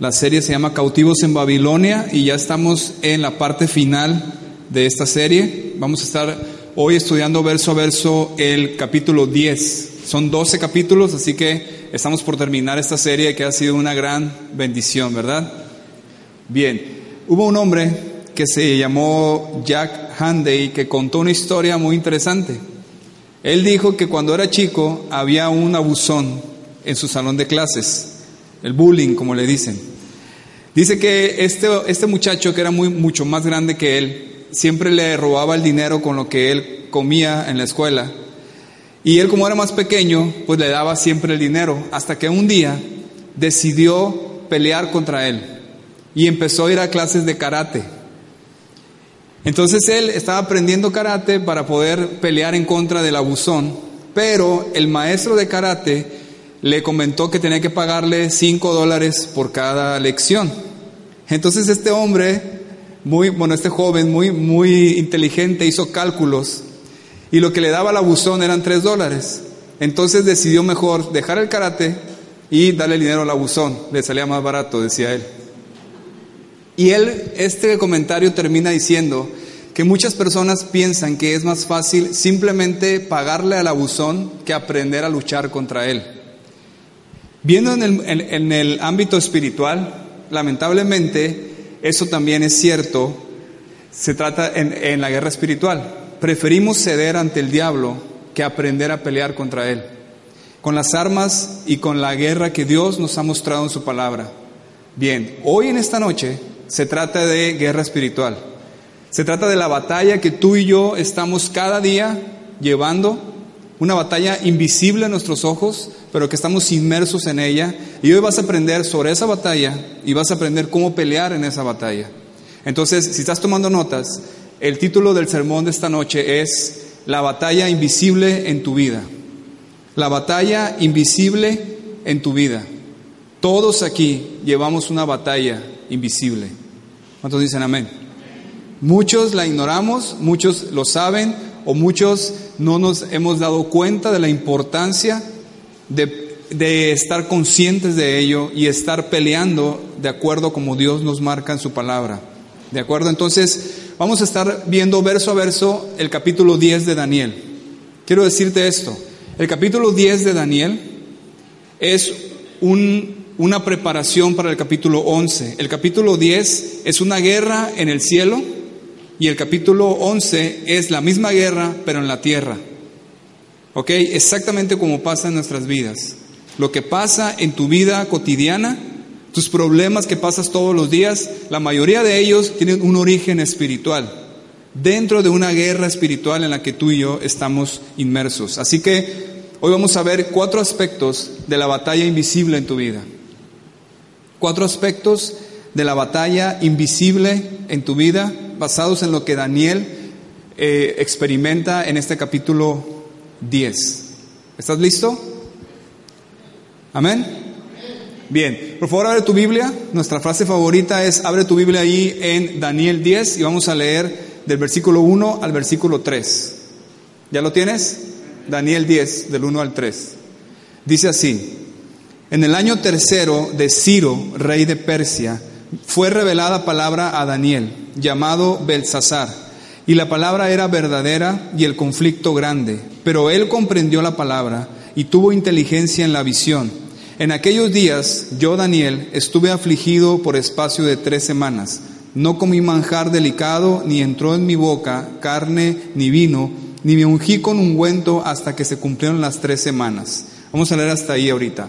La serie se llama Cautivos en Babilonia y ya estamos en la parte final de esta serie. Vamos a estar hoy estudiando verso a verso el capítulo 10. Son 12 capítulos, así que estamos por terminar esta serie que ha sido una gran bendición, ¿verdad? Bien, hubo un hombre que se llamó Jack Handay que contó una historia muy interesante. Él dijo que cuando era chico había un abusón en su salón de clases, el bullying como le dicen. Dice que este, este muchacho que era muy, mucho más grande que él, siempre le robaba el dinero con lo que él comía en la escuela. Y él como era más pequeño, pues le daba siempre el dinero, hasta que un día decidió pelear contra él y empezó a ir a clases de karate. Entonces él estaba aprendiendo karate para poder pelear en contra del abusón, pero el maestro de karate le comentó que tenía que pagarle 5 dólares por cada lección. Entonces este hombre, muy, bueno, este joven muy, muy inteligente, hizo cálculos y lo que le daba al abusón eran 3 dólares. Entonces decidió mejor dejar el karate y darle dinero al abusón, le salía más barato, decía él. Y él, este comentario termina diciendo que muchas personas piensan que es más fácil simplemente pagarle al abusón que aprender a luchar contra él. Viendo en el, en, el ámbito espiritual, lamentablemente, eso también es cierto, se trata en, en la guerra espiritual. Preferimos ceder ante el diablo que aprender a pelear contra él, con las armas y con la guerra que Dios nos ha mostrado en su palabra. Bien, hoy en esta noche se trata de guerra espiritual. Se trata de la batalla que tú y yo estamos cada día llevando, una batalla invisible a nuestros ojos, pero que estamos inmersos en ella. Y hoy vas a aprender sobre esa batalla y vas a aprender cómo pelear en esa batalla. Entonces, si estás tomando notas, el título del sermón de esta noche es La batalla invisible en tu vida. La batalla invisible en tu vida. Todos aquí llevamos una batalla invisible. ¿Cuántos dicen amén? Muchos la ignoramos, muchos lo saben o muchos no nos hemos dado cuenta de la importancia de, estar conscientes de ello y estar peleando de acuerdo como Dios nos marca en su palabra. ¿De acuerdo? Entonces, vamos a estar viendo verso a verso el capítulo 10 de Daniel. Quiero decirte esto, el capítulo 10 de Daniel es un una preparación para el capítulo 11. El capítulo 10 es una guerra en el cielo y el capítulo 11 es la misma guerra pero en la tierra. ¿Ok? Exactamente como pasa en nuestras vidas. Lo que pasa en tu vida cotidiana, tus problemas que pasas todos los días, la mayoría de ellos tienen un origen espiritual, dentro de una guerra espiritual en la que tú y yo estamos inmersos. Así que hoy vamos a ver cuatro aspectos de la batalla invisible en tu vida. Cuatro aspectos de la batalla invisible en tu vida, basados en lo que Daniel eh, experimenta en este capítulo 10. ¿Estás listo? Amén. Bien, por favor abre tu Biblia. Nuestra frase favorita es abre tu Biblia ahí en Daniel 10 y vamos a leer del versículo 1 al versículo 3. ¿Ya lo tienes? Daniel 10, del 1 al 3. Dice así. En el año tercero de Ciro, rey de Persia, fue revelada palabra a Daniel, llamado Belsasar, y la palabra era verdadera y el conflicto grande, pero él comprendió la palabra y tuvo inteligencia en la visión. En aquellos días yo, Daniel, estuve afligido por espacio de tres semanas. No comí manjar delicado, ni entró en mi boca carne ni vino, ni me ungí con ungüento hasta que se cumplieron las tres semanas. Vamos a leer hasta ahí ahorita.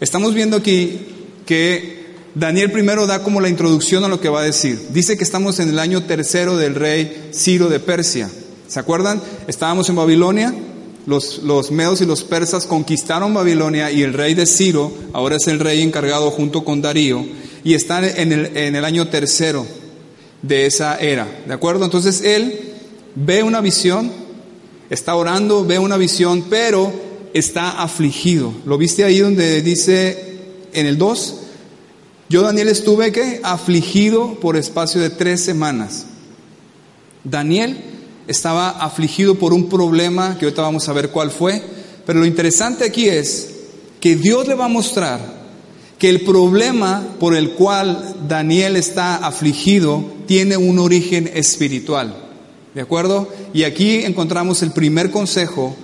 Estamos viendo aquí que Daniel primero da como la introducción a lo que va a decir. Dice que estamos en el año tercero del rey Ciro de Persia. ¿Se acuerdan? Estábamos en Babilonia, los, los medos y los persas conquistaron Babilonia y el rey de Ciro, ahora es el rey encargado junto con Darío, y están en el, en el año tercero de esa era. ¿De acuerdo? Entonces él ve una visión, está orando, ve una visión, pero está afligido. ¿Lo viste ahí donde dice en el 2? Yo, Daniel, estuve que afligido por espacio de tres semanas. Daniel estaba afligido por un problema que ahorita vamos a ver cuál fue, pero lo interesante aquí es que Dios le va a mostrar que el problema por el cual Daniel está afligido tiene un origen espiritual. ¿De acuerdo? Y aquí encontramos el primer consejo,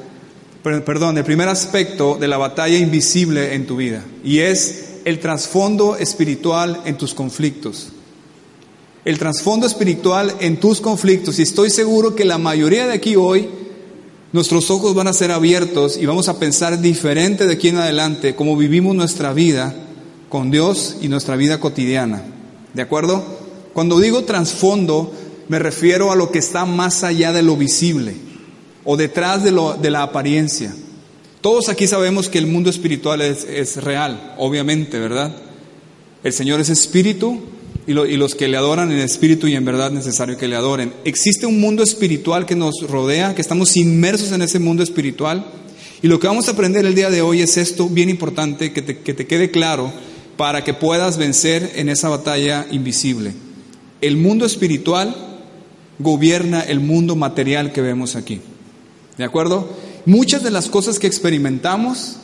perdón, el primer aspecto de la batalla invisible en tu vida, y es el trasfondo espiritual en tus conflictos. El trasfondo espiritual en tus conflictos, y estoy seguro que la mayoría de aquí hoy, nuestros ojos van a ser abiertos y vamos a pensar diferente de aquí en adelante, cómo vivimos nuestra vida con Dios y nuestra vida cotidiana. ¿De acuerdo? Cuando digo trasfondo, me refiero a lo que está más allá de lo visible o detrás de, lo, de la apariencia. Todos aquí sabemos que el mundo espiritual es, real, obviamente, ¿verdad? El Señor es espíritu y, lo, y, los que le adoran en espíritu y en verdad es necesario que le adoren. Existe un mundo espiritual que nos rodea, que estamos inmersos en ese mundo espiritual. Y lo que vamos a aprender el día de hoy es esto, bien importante, que te, que te quede claro para que puedas vencer en esa batalla invisible. El mundo espiritual gobierna el mundo material que vemos aquí. ¿De acuerdo? Muchas de las cosas que experimentamos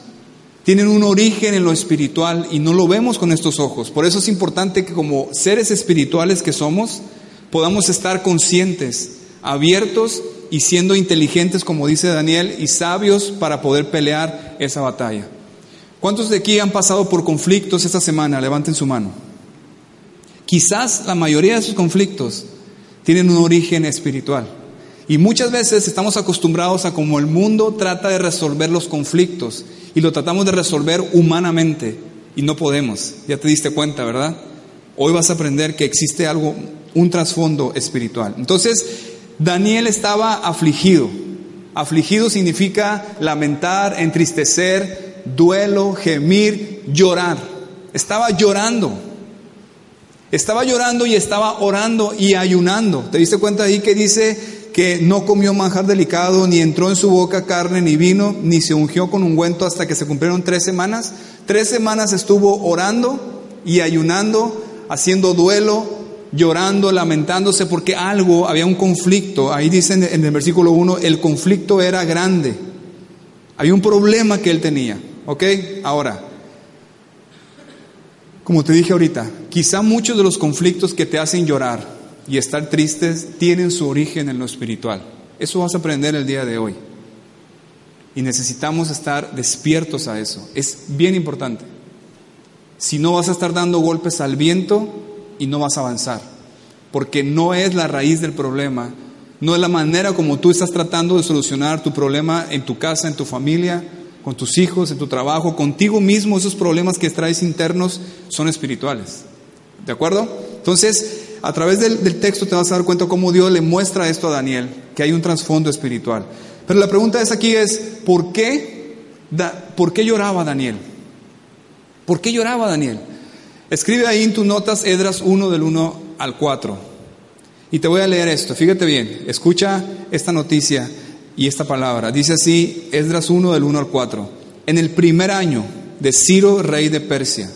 tienen un origen en lo espiritual y no lo vemos con estos ojos. Por eso es importante que como seres espirituales que somos, podamos estar conscientes, abiertos y siendo inteligentes, como dice Daniel, y sabios para poder pelear esa batalla. ¿Cuántos de aquí han pasado por conflictos esta semana? Levanten su mano. Quizás la mayoría de esos conflictos tienen un origen espiritual. Y muchas veces estamos acostumbrados a cómo el mundo trata de resolver los conflictos y lo tratamos de resolver humanamente y no podemos. Ya te diste cuenta, ¿verdad? Hoy vas a aprender que existe algo, un trasfondo espiritual. Entonces, Daniel estaba afligido. Afligido significa lamentar, entristecer, duelo, gemir, llorar. Estaba llorando. Estaba llorando y estaba orando y ayunando. ¿Te diste cuenta ahí que dice que no comió manjar delicado, ni entró en su boca carne ni vino, ni se ungió con ungüento hasta que se cumplieron tres semanas? Tres semanas estuvo orando y ayunando, haciendo duelo, llorando, lamentándose porque algo, había un conflicto. Ahí dice en el versículo 1, el conflicto era grande. Había un problema que él tenía. ¿Ok? Ahora, como te dije ahorita, quizá muchos de los conflictos que te hacen llorar y estar tristes tienen su origen en lo espiritual. Eso vas a aprender el día de hoy. Y necesitamos estar despiertos a eso. Es bien importante. Si no vas a estar dando golpes al viento y no vas a avanzar. Porque no es la raíz del problema. No es la manera como tú estás tratando de solucionar tu problema en tu casa, en tu familia, con tus hijos, en tu trabajo, contigo mismo, esos problemas que traes internos son espirituales. ¿De acuerdo? Entonces, a través del, texto te vas a dar cuenta cómo Dios le muestra esto a Daniel, que hay un trasfondo espiritual. Pero la pregunta es aquí es, ¿por qué, ¿por qué lloraba Daniel? ¿Por qué lloraba Daniel? Escribe ahí en tus notas Edras 1 del 1 al 4. Y te voy a leer esto, fíjate bien, escucha esta noticia y esta palabra. Dice así, Esdras 1 del 1 al 4. En el primer año de Ciro, rey de Persia.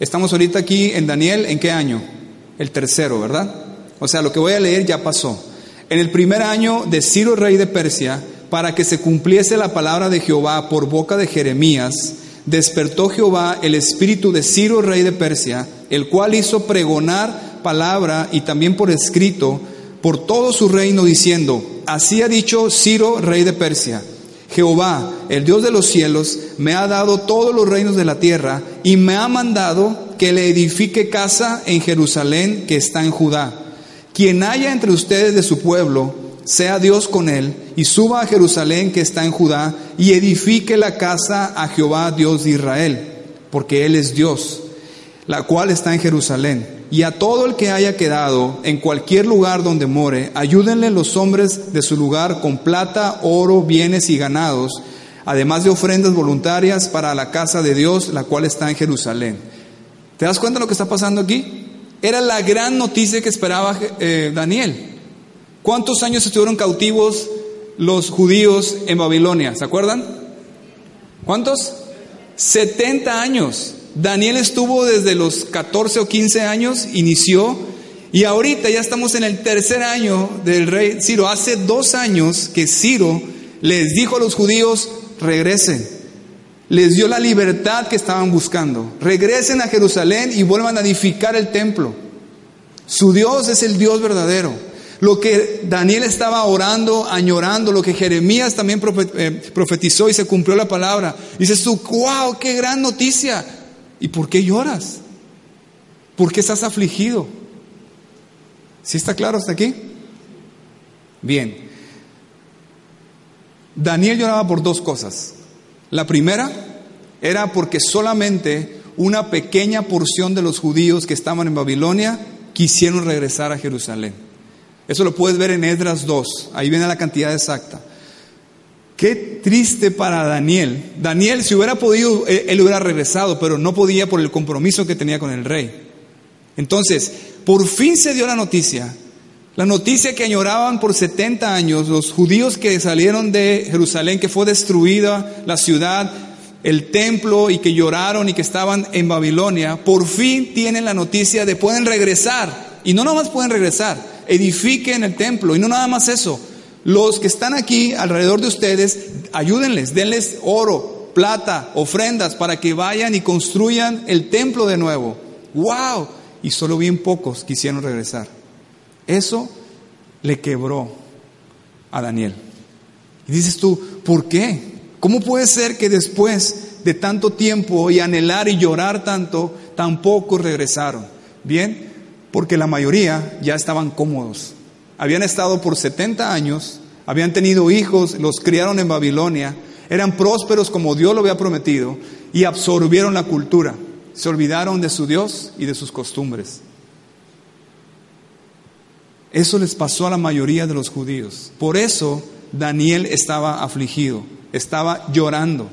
Estamos ahorita aquí en Daniel, ¿en qué año? El tercero, ¿verdad? O sea, lo que voy a leer ya pasó. En el primer año de Ciro, rey de Persia, para que se cumpliese la palabra de Jehová por boca de Jeremías, despertó Jehová el espíritu de Ciro, rey de Persia, el cual hizo pregonar palabra y también por escrito por todo su reino, diciendo, así ha dicho Ciro, rey de Persia. Jehová, el Dios de los cielos, me ha dado todos los reinos de la tierra y me ha mandado que le edifique casa en Jerusalén que está en Judá. Quien haya entre ustedes de su pueblo, sea Dios con él y suba a Jerusalén que está en Judá y edifique la casa a Jehová Dios de Israel, porque él es Dios. la cual está en Jerusalén. Y a todo el que haya quedado en cualquier lugar donde more, ayúdenle los hombres de su lugar con plata, oro, bienes y ganados, además de ofrendas voluntarias para la casa de Dios, la cual está en Jerusalén. ¿Te das cuenta de lo que está pasando aquí? Era la gran noticia que esperaba eh, Daniel. ¿Cuántos años estuvieron cautivos los judíos en Babilonia? ¿Se acuerdan? ¿Cuántos? 70 años. Daniel estuvo desde los 14 o 15 años, inició, y ahorita ya estamos en el tercer año del rey Ciro. Hace dos años que Ciro les dijo a los judíos, regresen. Les dio la libertad que estaban buscando. Regresen a Jerusalén y vuelvan a edificar el templo. Su Dios es el Dios verdadero. Lo que Daniel estaba orando, añorando, lo que Jeremías también eh, profetizó y se cumplió la palabra. Dices tú, wow, qué gran noticia. ¿Y por qué lloras? ¿Por qué estás afligido? ¿Sí está claro hasta aquí? Bien. Daniel lloraba por dos cosas. La primera era porque solamente una pequeña porción de los judíos que estaban en Babilonia quisieron regresar a Jerusalén. Eso lo puedes ver en Edras 2, ahí viene la cantidad exacta. Qué triste para Daniel. Daniel, si hubiera podido, él hubiera regresado, pero no podía por el compromiso que tenía con el rey. Entonces, por fin se dio la noticia la noticia que añoraban por 70 años los judíos que salieron de Jerusalén, que fue destruida la ciudad, el templo y que lloraron y que estaban en Babilonia, por fin tienen la noticia de pueden regresar. Y no nada más pueden regresar, edifiquen el templo. Y no nada más eso, los que están aquí alrededor de ustedes, ayúdenles, denles oro, plata, ofrendas para que vayan y construyan el templo de nuevo. ¡Wow! Y solo bien pocos quisieron regresar. Eso le quebró a Daniel. Y dices tú, ¿por qué? ¿Cómo puede ser que después de tanto tiempo y anhelar y llorar tanto, tampoco regresaron? Bien, porque la mayoría ya estaban cómodos. Habían estado por 70 años, habían tenido hijos, los criaron en Babilonia, eran prósperos como Dios lo había prometido y absorbieron la cultura. Se olvidaron de su Dios y de sus costumbres. Eso les pasó a la mayoría de los judíos. Por eso Daniel estaba afligido, estaba llorando,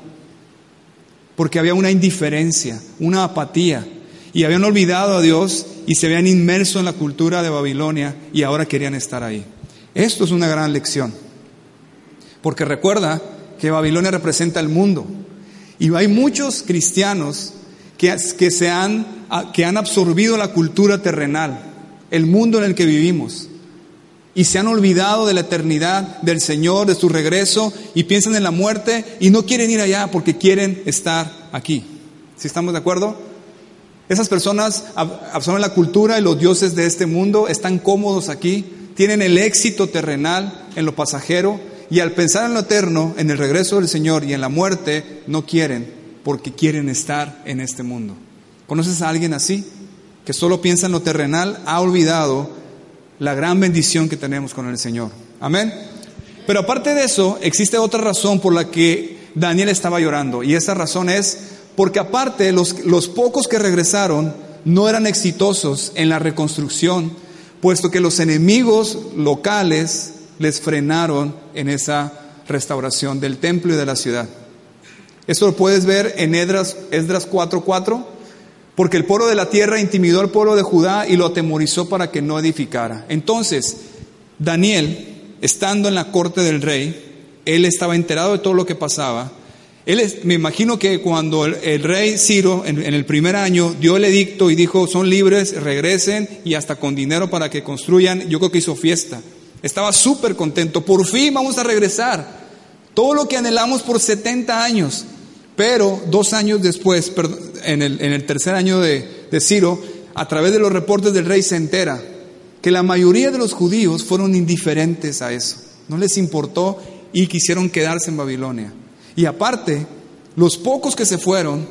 porque había una indiferencia, una apatía, y habían olvidado a Dios y se habían inmerso en la cultura de Babilonia y ahora querían estar ahí. Esto es una gran lección, porque recuerda que Babilonia representa el mundo, y hay muchos cristianos que, que, se han, que han absorbido la cultura terrenal, el mundo en el que vivimos y se han olvidado de la eternidad del Señor, de su regreso, y piensan en la muerte y no quieren ir allá porque quieren estar aquí. ¿Sí estamos de acuerdo? Esas personas absorben la cultura y los dioses de este mundo, están cómodos aquí, tienen el éxito terrenal en lo pasajero, y al pensar en lo eterno, en el regreso del Señor y en la muerte, no quieren porque quieren estar en este mundo. ¿Conoces a alguien así? Que solo piensa en lo terrenal, ha olvidado la gran bendición que tenemos con el Señor. Amén. Pero aparte de eso, existe otra razón por la que Daniel estaba llorando. Y esa razón es porque aparte los, los pocos que regresaron no eran exitosos en la reconstrucción, puesto que los enemigos locales les frenaron en esa restauración del templo y de la ciudad. Esto lo puedes ver en Esdras, Esdras 4.4 porque el pueblo de la tierra intimidó al pueblo de Judá y lo atemorizó para que no edificara. Entonces, Daniel, estando en la corte del rey, él estaba enterado de todo lo que pasaba. Él me imagino que cuando el, rey Ciro, en, en, el primer año, dio el edicto y dijo, son libres, regresen y hasta con dinero para que construyan, yo creo que hizo fiesta. Estaba súper contento, por fin vamos a regresar. Todo lo que anhelamos por 70 años. Pero dos años después, en el, tercer año de Ciro, a través de los reportes del rey se entera que la mayoría de los judíos fueron indiferentes a eso. No les importó y quisieron quedarse en Babilonia. Y aparte, los pocos que se fueron,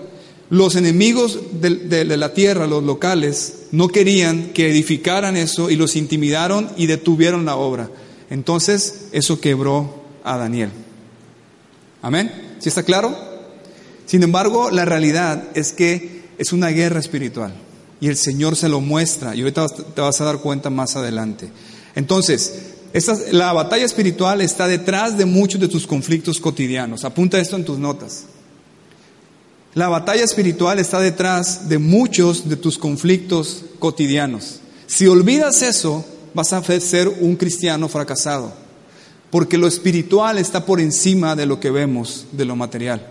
los enemigos de, la tierra, los locales, no querían que edificaran eso y los intimidaron y detuvieron la obra. Entonces, eso quebró a Daniel. Amén. ¿Sí está claro? Sin embargo, la realidad es que es una guerra espiritual. y el Señor se lo muestra y ahorita te vas a dar cuenta más adelante. Entonces, la batalla espiritual está detrás de muchos de tus conflictos cotidianos. Apunta esto en tus notas. La batalla espiritual está detrás de muchos de tus conflictos cotidianos. Si olvidas eso, vas a ser un cristiano fracasado, porque lo espiritual está por encima de lo que vemos, de lo material.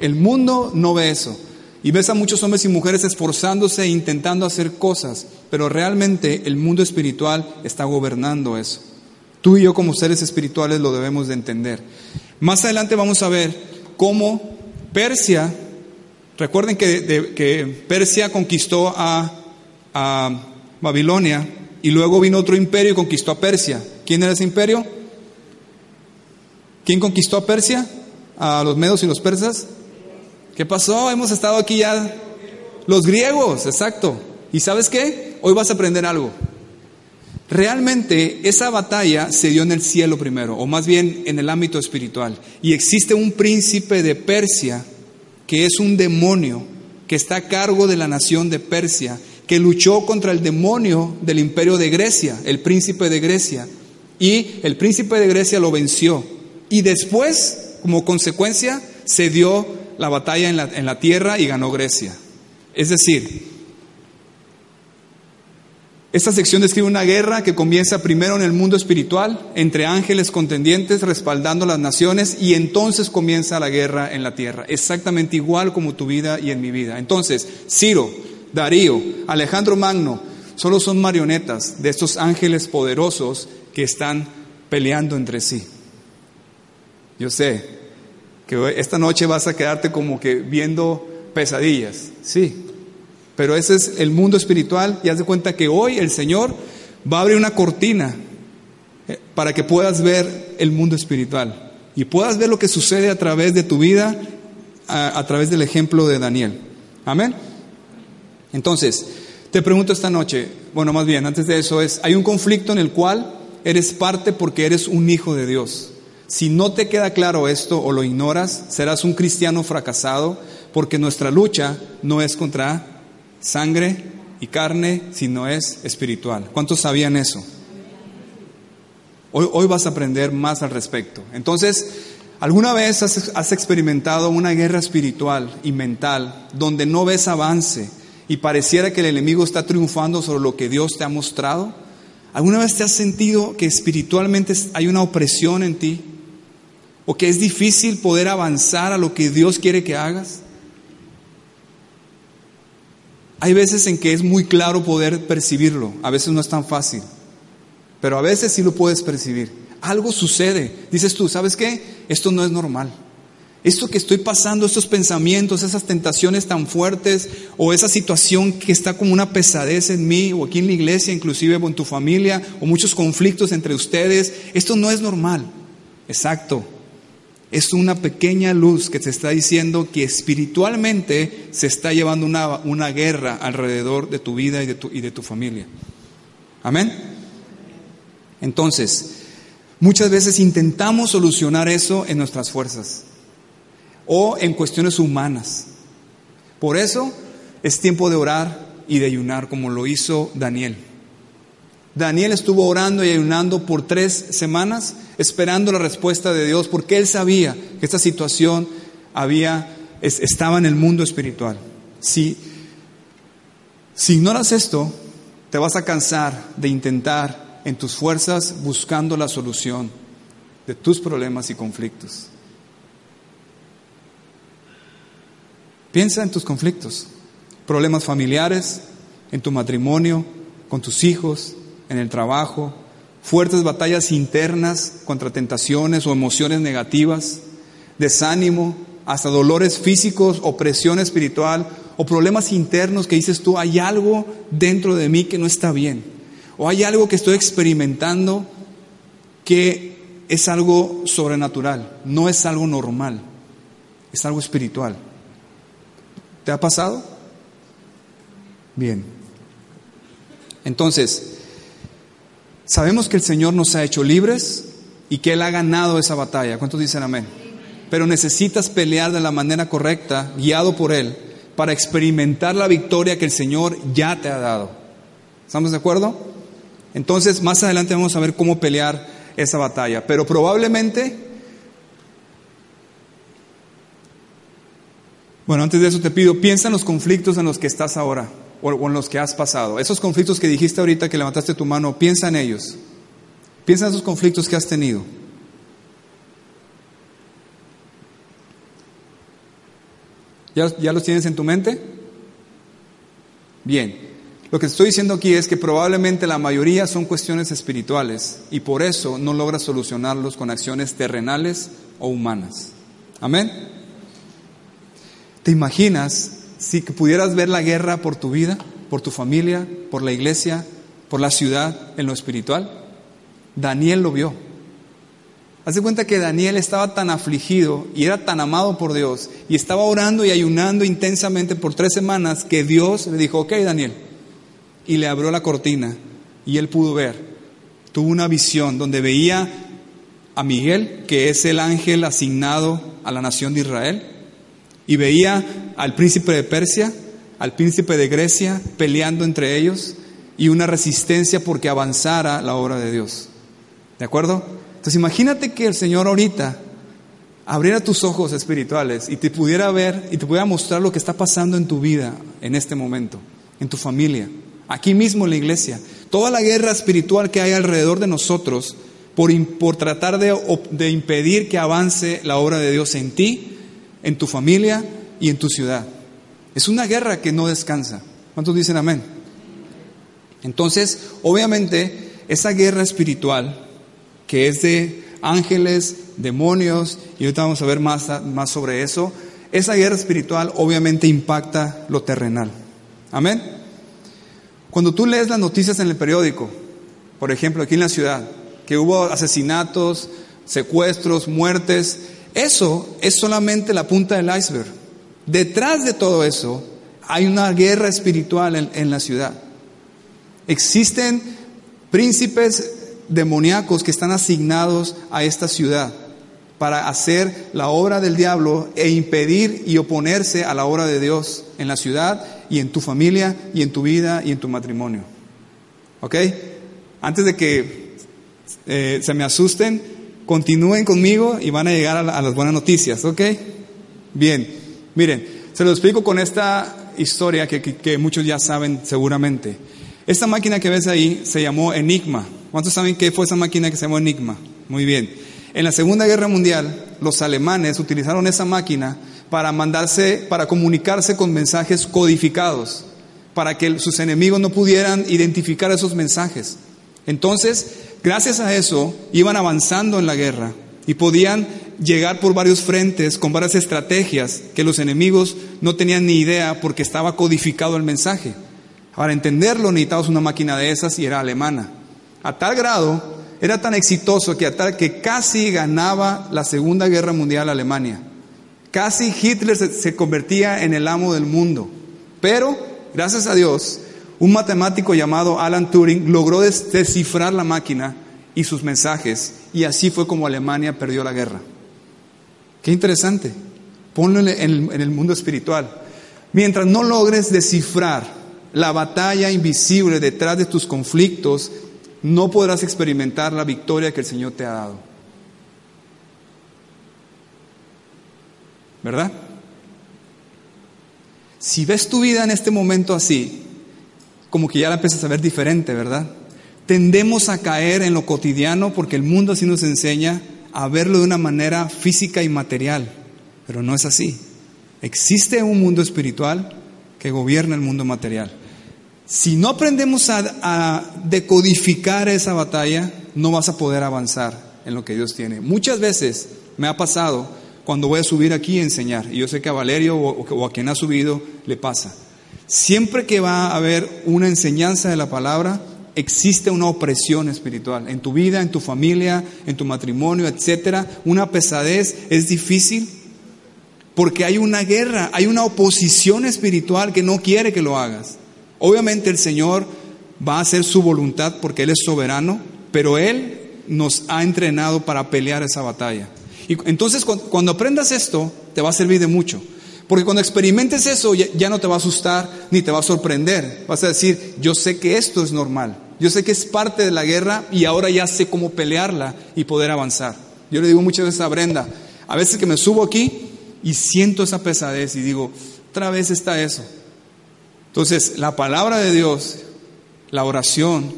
El mundo no ve eso. Y ves a muchos hombres y mujeres esforzándose e intentando hacer cosas, pero realmente el mundo espiritual está gobernando eso. Tú y yo como seres espirituales lo debemos de entender. Más adelante vamos a ver cómo Persia, recuerden que, que Persia conquistó a, a Babilonia y luego vino otro imperio y conquistó a Persia. ¿Quién era ese imperio? ¿Quién conquistó a Persia? ¿A los medos y los persas? ¿Qué pasó? Hemos estado aquí ya. Los griegos, exacto. ¿Y sabes qué? Hoy vas a aprender algo. Realmente esa batalla se dio en el cielo primero, o más bien en el ámbito espiritual. Y existe un príncipe de Persia que es un demonio que está a cargo de la nación de Persia, que luchó contra el demonio del imperio de Grecia, el príncipe de Grecia. Y el príncipe de Grecia lo venció. Y después, como consecuencia, se dio la batalla en la, en la tierra y ganó Grecia. Es decir, esta sección describe una guerra que comienza primero en el mundo espiritual, entre ángeles contendientes respaldando las naciones, y entonces comienza la guerra en la tierra, exactamente igual como tu vida y en mi vida. Entonces, Ciro, Darío, Alejandro Magno, solo son marionetas de estos ángeles poderosos que están peleando entre sí. Yo sé, que esta noche vas a quedarte como que viendo pesadillas. Sí, pero ese es el mundo espiritual y haz de cuenta que hoy el Señor va a abrir una cortina eh, para que puedas ver el mundo espiritual y puedas ver lo que sucede a través de tu vida, a, a través del ejemplo de Daniel. Amén. Entonces, te pregunto esta noche, bueno, más bien, antes de eso es, hay un conflicto en el cual eres parte porque eres un hijo de Dios. Si no te queda claro esto o lo ignoras, serás un cristiano fracasado porque nuestra lucha no es contra sangre y carne, sino es espiritual. ¿Cuántos sabían eso? Hoy, vas a aprender más al respecto. Entonces, ¿alguna vez has, has experimentado una guerra espiritual y mental donde no ves avance y pareciera que el enemigo está triunfando sobre lo que Dios te ha mostrado? ¿Alguna vez te has sentido que espiritualmente hay una opresión en ti? o que es difícil poder avanzar a lo que Dios quiere que hagas. Hay veces en que es muy claro poder percibirlo, a veces no es tan fácil, pero a veces sí lo puedes percibir. Algo sucede, dices tú, ¿sabes qué? Esto no es normal. Esto que estoy pasando, estos pensamientos, esas tentaciones tan fuertes o esa situación que está como una pesadez en mí o aquí en la iglesia, inclusive o en tu familia o muchos conflictos entre ustedes, esto no es normal. Exacto, es una pequeña luz que te está diciendo que espiritualmente se está llevando una, guerra alrededor de tu vida y de tu, y de tu familia. Amén. Entonces, muchas veces intentamos solucionar eso en nuestras fuerzas o en cuestiones humanas. Por eso es tiempo de orar y de ayunar como lo hizo Daniel. Daniel estuvo orando y ayunando por tres semanas, esperando la respuesta de Dios, porque él sabía que esta situación había, estaba en el mundo espiritual. Si, si ignoras esto, te vas a cansar de intentar en tus fuerzas buscando la solución de tus problemas y conflictos. Piensa en tus conflictos, problemas familiares, en tu matrimonio, con tus hijos, en el trabajo, fuertes batallas internas contra tentaciones o emociones negativas, desánimo, hasta dolores físicos, opresión espiritual o problemas internos que dices tú, hay algo dentro de mí que no está bien, o hay algo que estoy experimentando que es algo sobrenatural, no es algo normal, es algo espiritual. ¿Te ha pasado? Bien. Entonces, Sabemos que el Señor nos ha hecho libres y que Él ha ganado esa batalla. ¿Cuántos dicen amén? Pero necesitas pelear de la manera correcta, guiado por Él, para experimentar la victoria que el Señor ya te ha dado. ¿Estamos de acuerdo? Entonces, más adelante vamos a ver cómo pelear esa batalla. Pero probablemente, bueno, antes de eso te pido, piensa en los conflictos en los que estás ahora o en los que has pasado. Esos conflictos que dijiste ahorita que levantaste tu mano, piensa en ellos. Piensa en esos conflictos que has tenido. ¿Ya, ¿Ya, los tienes en tu mente? Bien. Lo que estoy diciendo aquí es que probablemente la mayoría son cuestiones espirituales y por eso no logras solucionarlos con acciones terrenales o humanas. Amén. ¿Te imaginas si pudieras ver la guerra por tu vida, por tu familia, por la iglesia, por la ciudad en lo espiritual? Daniel lo vio. Hace cuenta que Daniel estaba tan afligido y era tan amado por Dios y estaba orando y ayunando intensamente por tres semanas que Dios le dijo, ok Daniel, y le abrió la cortina y él pudo ver, tuvo una visión donde veía a Miguel, que es el ángel asignado a la nación de Israel, y veía al príncipe de Persia, al príncipe de Grecia peleando entre ellos y una resistencia porque avanzara la obra de Dios. ¿De acuerdo? Entonces imagínate que el Señor ahorita abriera tus ojos espirituales y te pudiera ver y te pudiera mostrar lo que está pasando en tu vida en este momento, en tu familia, aquí mismo en la iglesia. Toda la guerra espiritual que hay alrededor de nosotros por, por tratar de, de impedir que avance la obra de Dios en ti, en tu familia y en tu ciudad. Es una guerra que no descansa. ¿Cuántos dicen amén? Entonces, obviamente, esa guerra espiritual que es de ángeles, demonios, y ahorita vamos a ver más, más sobre eso, esa guerra espiritual obviamente impacta lo terrenal. Amén. Cuando tú lees las noticias en el periódico, por ejemplo, aquí en la ciudad, que hubo asesinatos, secuestros, muertes, eso es solamente la punta del iceberg. Detrás de todo eso hay una guerra espiritual en, la ciudad. Existen príncipes demoníacos que están asignados a esta ciudad para hacer la obra del diablo e impedir y oponerse a la obra de Dios en la ciudad y en tu familia y en tu vida y en tu matrimonio. ¿Ok? Antes de que eh, se me asusten, continúen conmigo y van a llegar a, a las buenas noticias. ¿Ok? Bien, miren, se lo explico con esta historia que, que, que muchos ya saben seguramente. Esta máquina que ves ahí se llamó Enigma. ¿Cuántos saben qué fue esa máquina que se llamó Enigma? Muy bien. En la Segunda Guerra Mundial, los alemanes utilizaron esa máquina para mandarse, para comunicarse con mensajes codificados, para que sus enemigos no pudieran identificar esos mensajes. Entonces, gracias a eso, iban avanzando en la guerra y podían llegar por varios frentes con varias estrategias que los enemigos no tenían ni idea porque estaba codificado el mensaje. Para entenderlo necesitabas una máquina de esas y era alemana. A tal grado, era tan exitoso que, tal, que casi ganaba la Segunda Guerra Mundial Alemania. Casi Hitler se, se convertía en el amo del mundo. Pero, gracias a Dios, un matemático llamado Alan Turing logró des descifrar la máquina y sus mensajes, y así fue como Alemania perdió la guerra. Qué interesante. Ponlo en el, mundo espiritual. Mientras no logres descifrar la batalla invisible detrás de tus conflictos, no podrás experimentar la victoria que el Señor te ha dado. ¿Verdad? Si ves tu vida en este momento así, como que ya la empiezas a ver diferente, ¿verdad? Tendemos a caer en lo cotidiano porque el mundo así nos enseña a verlo de una manera física y material, pero no es así. Existe un mundo espiritual que gobierna el mundo material. Si no aprendemos a, decodificar esa batalla, no vas a poder avanzar en lo que Dios tiene. Muchas veces me ha pasado cuando voy a subir aquí a enseñar, y yo sé que a Valerio o a quien ha subido le pasa. Siempre que va a haber una enseñanza de la palabra, existe una opresión espiritual en tu vida, en tu familia, en tu matrimonio, etcétera. Una pesadez es difícil porque hay una guerra, hay una oposición espiritual que no quiere que lo hagas. Obviamente el Señor va a hacer su voluntad porque Él es soberano, pero Él nos ha entrenado para pelear esa batalla. Y entonces cuando aprendas esto, te va a servir de mucho. Porque cuando experimentes eso ya, no te va a asustar ni te va a sorprender. Vas a decir, yo sé que esto es normal. Yo sé que es parte de la guerra y ahora ya sé cómo pelearla y poder avanzar. Yo le digo muchas veces a Brenda, a veces que me subo aquí y siento esa pesadez y digo, otra vez está eso. Entonces, la palabra de Dios, la oración,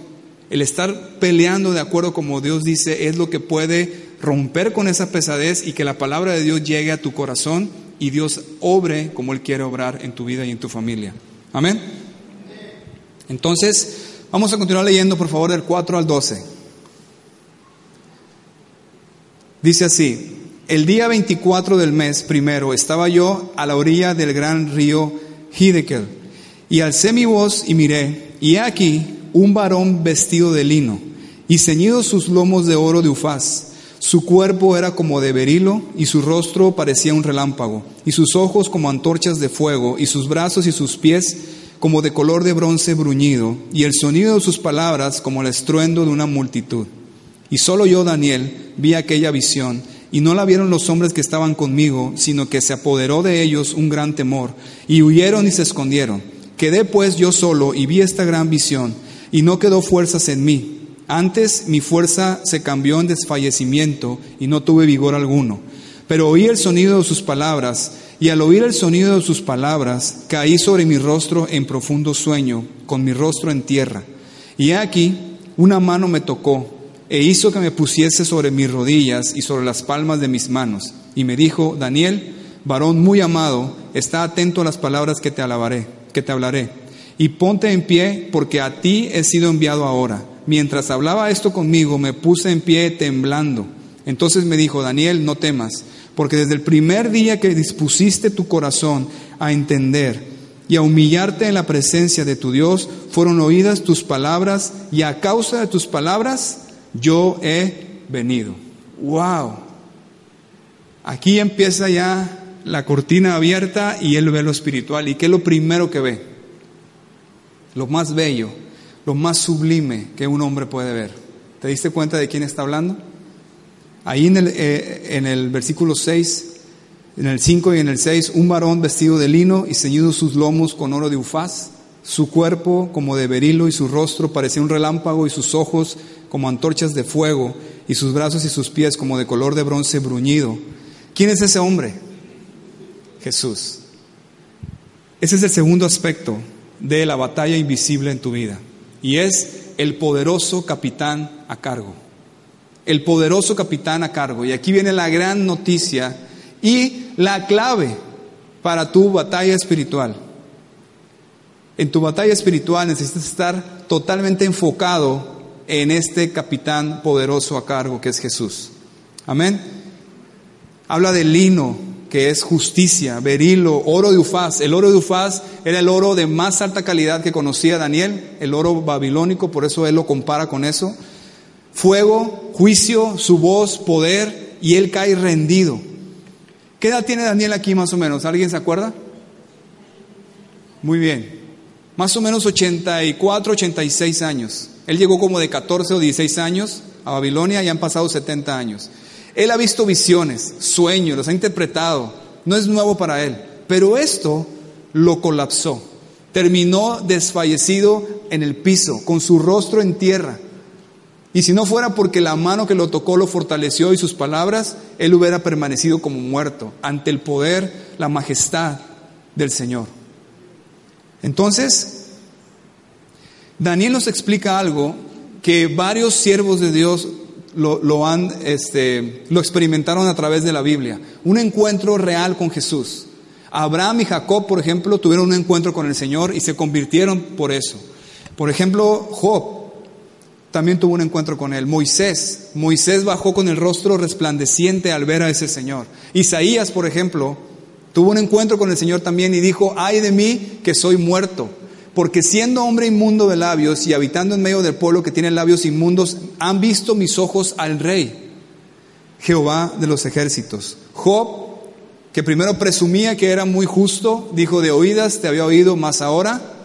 el estar peleando de acuerdo como Dios dice, es lo que puede romper con esa pesadez y que la palabra de Dios llegue a tu corazón y Dios obre como Él quiere obrar en tu vida y en tu familia. Amén. Entonces, vamos a continuar leyendo, por favor, del 4 al 12. Dice así, el día 24 del mes primero estaba yo a la orilla del gran río Hidekel y alcé mi voz y miré, y he aquí un varón vestido de lino y ceñido sus lomos de oro de ufaz su cuerpo era como de berilo y su rostro parecía un relámpago, y sus ojos como antorchas de fuego, y sus brazos y sus pies como de color de bronce bruñido, y el sonido de sus palabras como el estruendo de una multitud. Y solo yo, Daniel, vi aquella visión, y no la vieron los hombres que estaban conmigo, sino que se apoderó de ellos un gran temor, y huyeron y se escondieron. Quedé pues yo solo y vi esta gran visión, y no quedó fuerzas en mí antes mi fuerza se cambió en desfallecimiento y no tuve vigor alguno. Pero oí el sonido de sus palabras, y al oír el sonido de sus palabras, caí sobre mi rostro en profundo sueño, con mi rostro en tierra. Y aquí una mano me tocó, e hizo que me pusiese sobre mis rodillas y sobre las palmas de mis manos. Y me dijo, Daniel, varón muy amado, está atento a las palabras que te alabaré, que te hablaré. Y ponte en pie, porque a ti he sido enviado ahora mientras hablaba esto conmigo, me puse en pie temblando. Entonces me dijo, Daniel, no temas, porque desde el primer día que dispusiste tu corazón a entender y a humillarte en la presencia de tu Dios, fueron oídas tus palabras y a causa de tus palabras yo he venido. ¡Wow! Aquí empieza ya la cortina abierta y él ve lo espiritual. ¿Y qué es lo primero que ve? Lo más bello, lo más sublime que un hombre puede ver. ¿Te diste cuenta de quién está hablando? Ahí en el, eh, en el versículo 6, en el 5 y en el 6, un varón vestido de lino y ceñido sus lomos con oro de ufaz, su cuerpo como de berilo y su rostro parecía un relámpago y sus ojos como antorchas de fuego y sus brazos y sus pies como de color de bronce bruñido. ¿Quién es ese hombre? Jesús. Ese es el segundo aspecto de la batalla invisible en tu vida y es el poderoso capitán a cargo. El poderoso capitán a cargo. Y aquí viene la gran noticia y la clave para tu batalla espiritual. En tu batalla espiritual necesitas estar totalmente enfocado en este capitán poderoso a cargo que es Jesús. Amén. Habla del lino, que es justicia, berilo, oro de Ufaz. El oro de Ufaz era el oro de más alta calidad que conocía Daniel, el oro babilónico, por eso él lo compara con eso. Fuego, juicio, su voz, poder, y él cae rendido. ¿Qué edad tiene Daniel aquí más o menos? ¿Alguien se acuerda? Muy bien. Más o menos 84, 86 años. Él llegó como de 14 o 16 años a Babilonia y han pasado 70 años. Él ha visto visiones, sueños, los ha interpretado. No es nuevo para él. Pero esto lo colapsó. Terminó desfallecido en el piso, con su rostro en tierra. Y si no fuera porque la mano que lo tocó lo fortaleció y sus palabras, él hubiera permanecido como muerto ante el poder, la majestad del Señor. Entonces, Daniel nos explica algo que varios siervos de Dios lo, han, este, lo experimentaron a través de la Biblia. Un encuentro real con Jesús. Abraham y Jacob, por ejemplo, tuvieron un encuentro con el Señor y se convirtieron por eso. Por ejemplo, Job también tuvo un encuentro con él. Moisés, Moisés bajó con el rostro resplandeciente al ver a ese Señor. Isaías, por ejemplo, tuvo un encuentro con el Señor también y dijo, ay de mí que soy muerto porque siendo hombre inmundo de labios y habitando en medio del pueblo que tiene labios inmundos, han visto mis ojos al rey, Jehová de los ejércitos. Job, que primero presumía que era muy justo, dijo, de oídas te había oído, mas ahora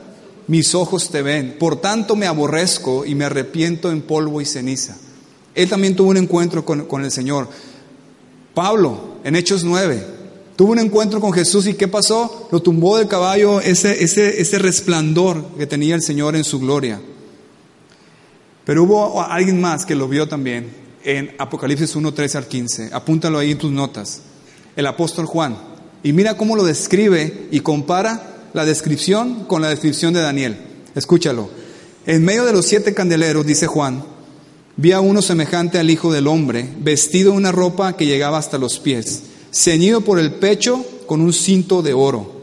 mis ojos te ven. Por tanto me aborrezco y me arrepiento en polvo y ceniza. Él también tuvo un encuentro con, con el Señor. Pablo, en Hechos 9, Tuvo un encuentro con Jesús y ¿qué pasó? Lo tumbó del caballo ese, ese, ese resplandor que tenía el Señor en su gloria. Pero hubo alguien más que lo vio también en Apocalipsis 1, 13 al 15. Apúntalo ahí en tus notas. El apóstol Juan. Y mira cómo lo describe y compara la descripción con la descripción de Daniel. Escúchalo. En medio de los siete candeleros, dice Juan, vi a uno semejante al Hijo del Hombre, vestido en una ropa que llegaba hasta los pies ceñido por el pecho con un cinto de oro.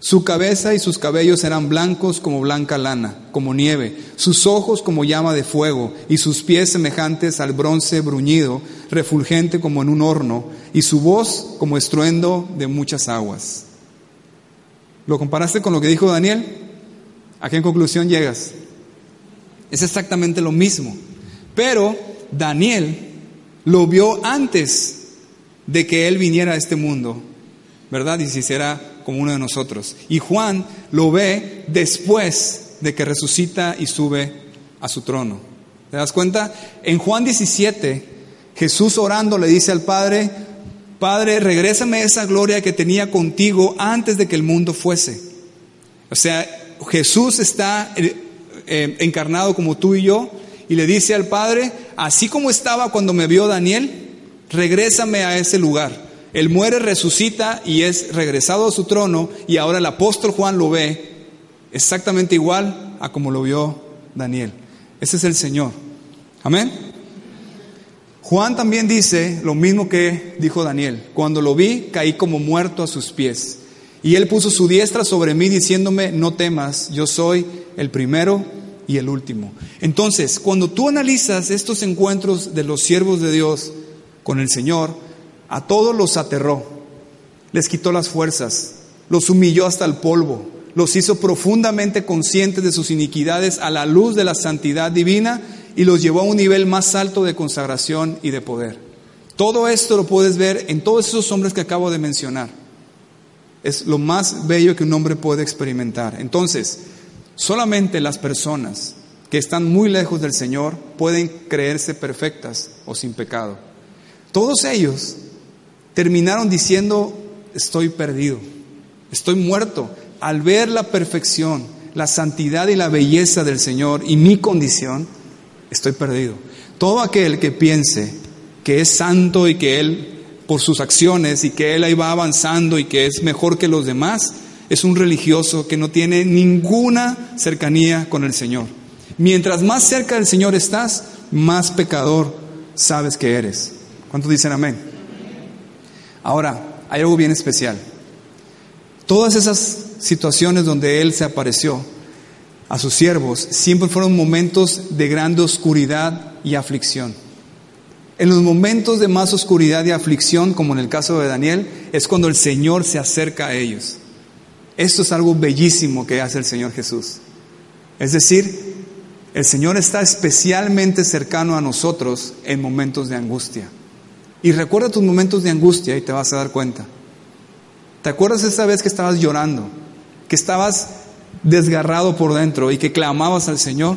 Su cabeza y sus cabellos eran blancos como blanca lana, como nieve, sus ojos como llama de fuego, y sus pies semejantes al bronce bruñido, refulgente como en un horno, y su voz como estruendo de muchas aguas. ¿Lo comparaste con lo que dijo Daniel? ¿A qué conclusión llegas? Es exactamente lo mismo. Pero Daniel lo vio antes de que Él viniera a este mundo, ¿verdad? Y se hiciera como uno de nosotros. Y Juan lo ve después de que resucita y sube a su trono. ¿Te das cuenta? En Juan 17, Jesús orando le dice al Padre, Padre, regrésame esa gloria que tenía contigo antes de que el mundo fuese. O sea, Jesús está eh, eh, encarnado como tú y yo y le dice al Padre, así como estaba cuando me vio Daniel, regrésame a ese lugar. Él muere, resucita y es regresado a su trono y ahora el apóstol Juan lo ve exactamente igual a como lo vio Daniel. Ese es el Señor. Amén. Juan también dice lo mismo que dijo Daniel. Cuando lo vi, caí como muerto a sus pies. Y él puso su diestra sobre mí diciéndome, no temas, yo soy el primero y el último. Entonces, cuando tú analizas estos encuentros de los siervos de Dios, con el Señor, a todos los aterró, les quitó las fuerzas, los humilló hasta el polvo, los hizo profundamente conscientes de sus iniquidades a la luz de la santidad divina y los llevó a un nivel más alto de consagración y de poder. Todo esto lo puedes ver en todos esos hombres que acabo de mencionar. Es lo más bello que un hombre puede experimentar. Entonces, solamente las personas que están muy lejos del Señor pueden creerse perfectas o sin pecado. Todos ellos terminaron diciendo, estoy perdido, estoy muerto, al ver la perfección, la santidad y la belleza del Señor y mi condición, estoy perdido. Todo aquel que piense que es santo y que Él, por sus acciones y que Él ahí va avanzando y que es mejor que los demás, es un religioso que no tiene ninguna cercanía con el Señor. Mientras más cerca del Señor estás, más pecador sabes que eres. ¿Cuántos dicen amén? Ahora, hay algo bien especial. Todas esas situaciones donde Él se apareció a sus siervos siempre fueron momentos de grande oscuridad y aflicción. En los momentos de más oscuridad y aflicción, como en el caso de Daniel, es cuando el Señor se acerca a ellos. Esto es algo bellísimo que hace el Señor Jesús. Es decir, el Señor está especialmente cercano a nosotros en momentos de angustia. Y recuerda tus momentos de angustia y te vas a dar cuenta. ¿Te acuerdas esa vez que estabas llorando? Que estabas desgarrado por dentro y que clamabas al Señor.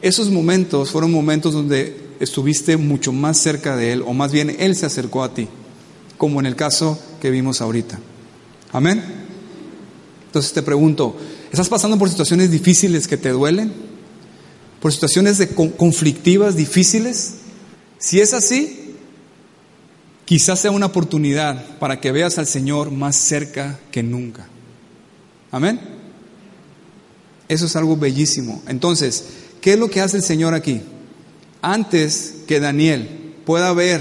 Esos momentos fueron momentos donde estuviste mucho más cerca de Él, o más bien Él se acercó a ti, como en el caso que vimos ahorita. Amén. Entonces te pregunto, ¿estás pasando por situaciones difíciles que te duelen? ¿Por situaciones de conflictivas difíciles? Si es así, quizás sea una oportunidad para que veas al Señor más cerca que nunca. Amén. Eso es algo bellísimo. Entonces, ¿qué es lo que hace el Señor aquí? Antes que Daniel pueda ver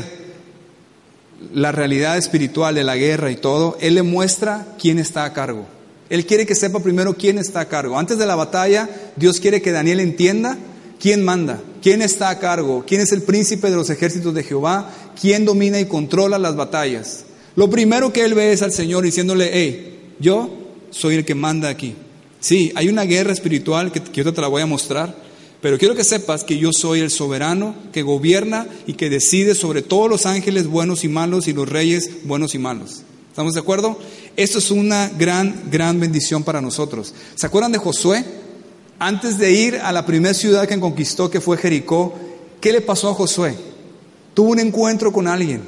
la realidad espiritual de la guerra y todo, Él le muestra quién está a cargo. Él quiere que sepa primero quién está a cargo. Antes de la batalla, Dios quiere que Daniel entienda quién manda. ¿Quién está a cargo? ¿Quién es el príncipe de los ejércitos de Jehová? ¿Quién domina y controla las batallas? Lo primero que él ve es al Señor diciéndole, hey, yo soy el que manda aquí. Sí, hay una guerra espiritual que, que te la voy a mostrar, pero quiero que sepas que yo soy el soberano que gobierna y que decide sobre todos los ángeles buenos y malos y los reyes buenos y malos. ¿Estamos de acuerdo? Esto es una gran, gran bendición para nosotros. ¿Se acuerdan de Josué? Antes de ir a la primera ciudad que conquistó, que fue Jericó, ¿qué le pasó a Josué? Tuvo un encuentro con alguien.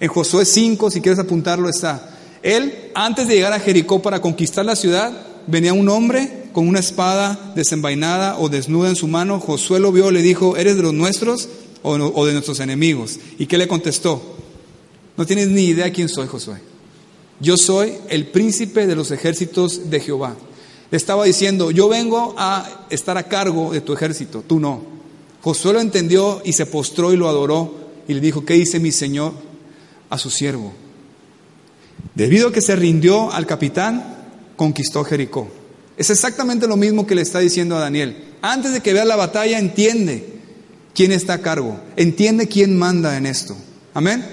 En Josué 5, si quieres apuntarlo, está. Él, antes de llegar a Jericó para conquistar la ciudad, venía un hombre con una espada desenvainada o desnuda en su mano. Josué lo vio, le dijo, ¿eres de los nuestros o, de nuestros enemigos? ¿Y qué le contestó? No tienes ni idea quién soy, Josué. Yo soy el príncipe de los ejércitos de Jehová. Le estaba diciendo, yo vengo a estar a cargo de tu ejército, tú no. Josué lo entendió y se postró y lo adoró y le dijo, ¿qué dice mi señor a su siervo? Debido a que se rindió al capitán, conquistó Jericó. Es exactamente lo mismo que le está diciendo a Daniel. Antes de que vea la batalla, entiende quién está a cargo, entiende quién manda en esto. Amén.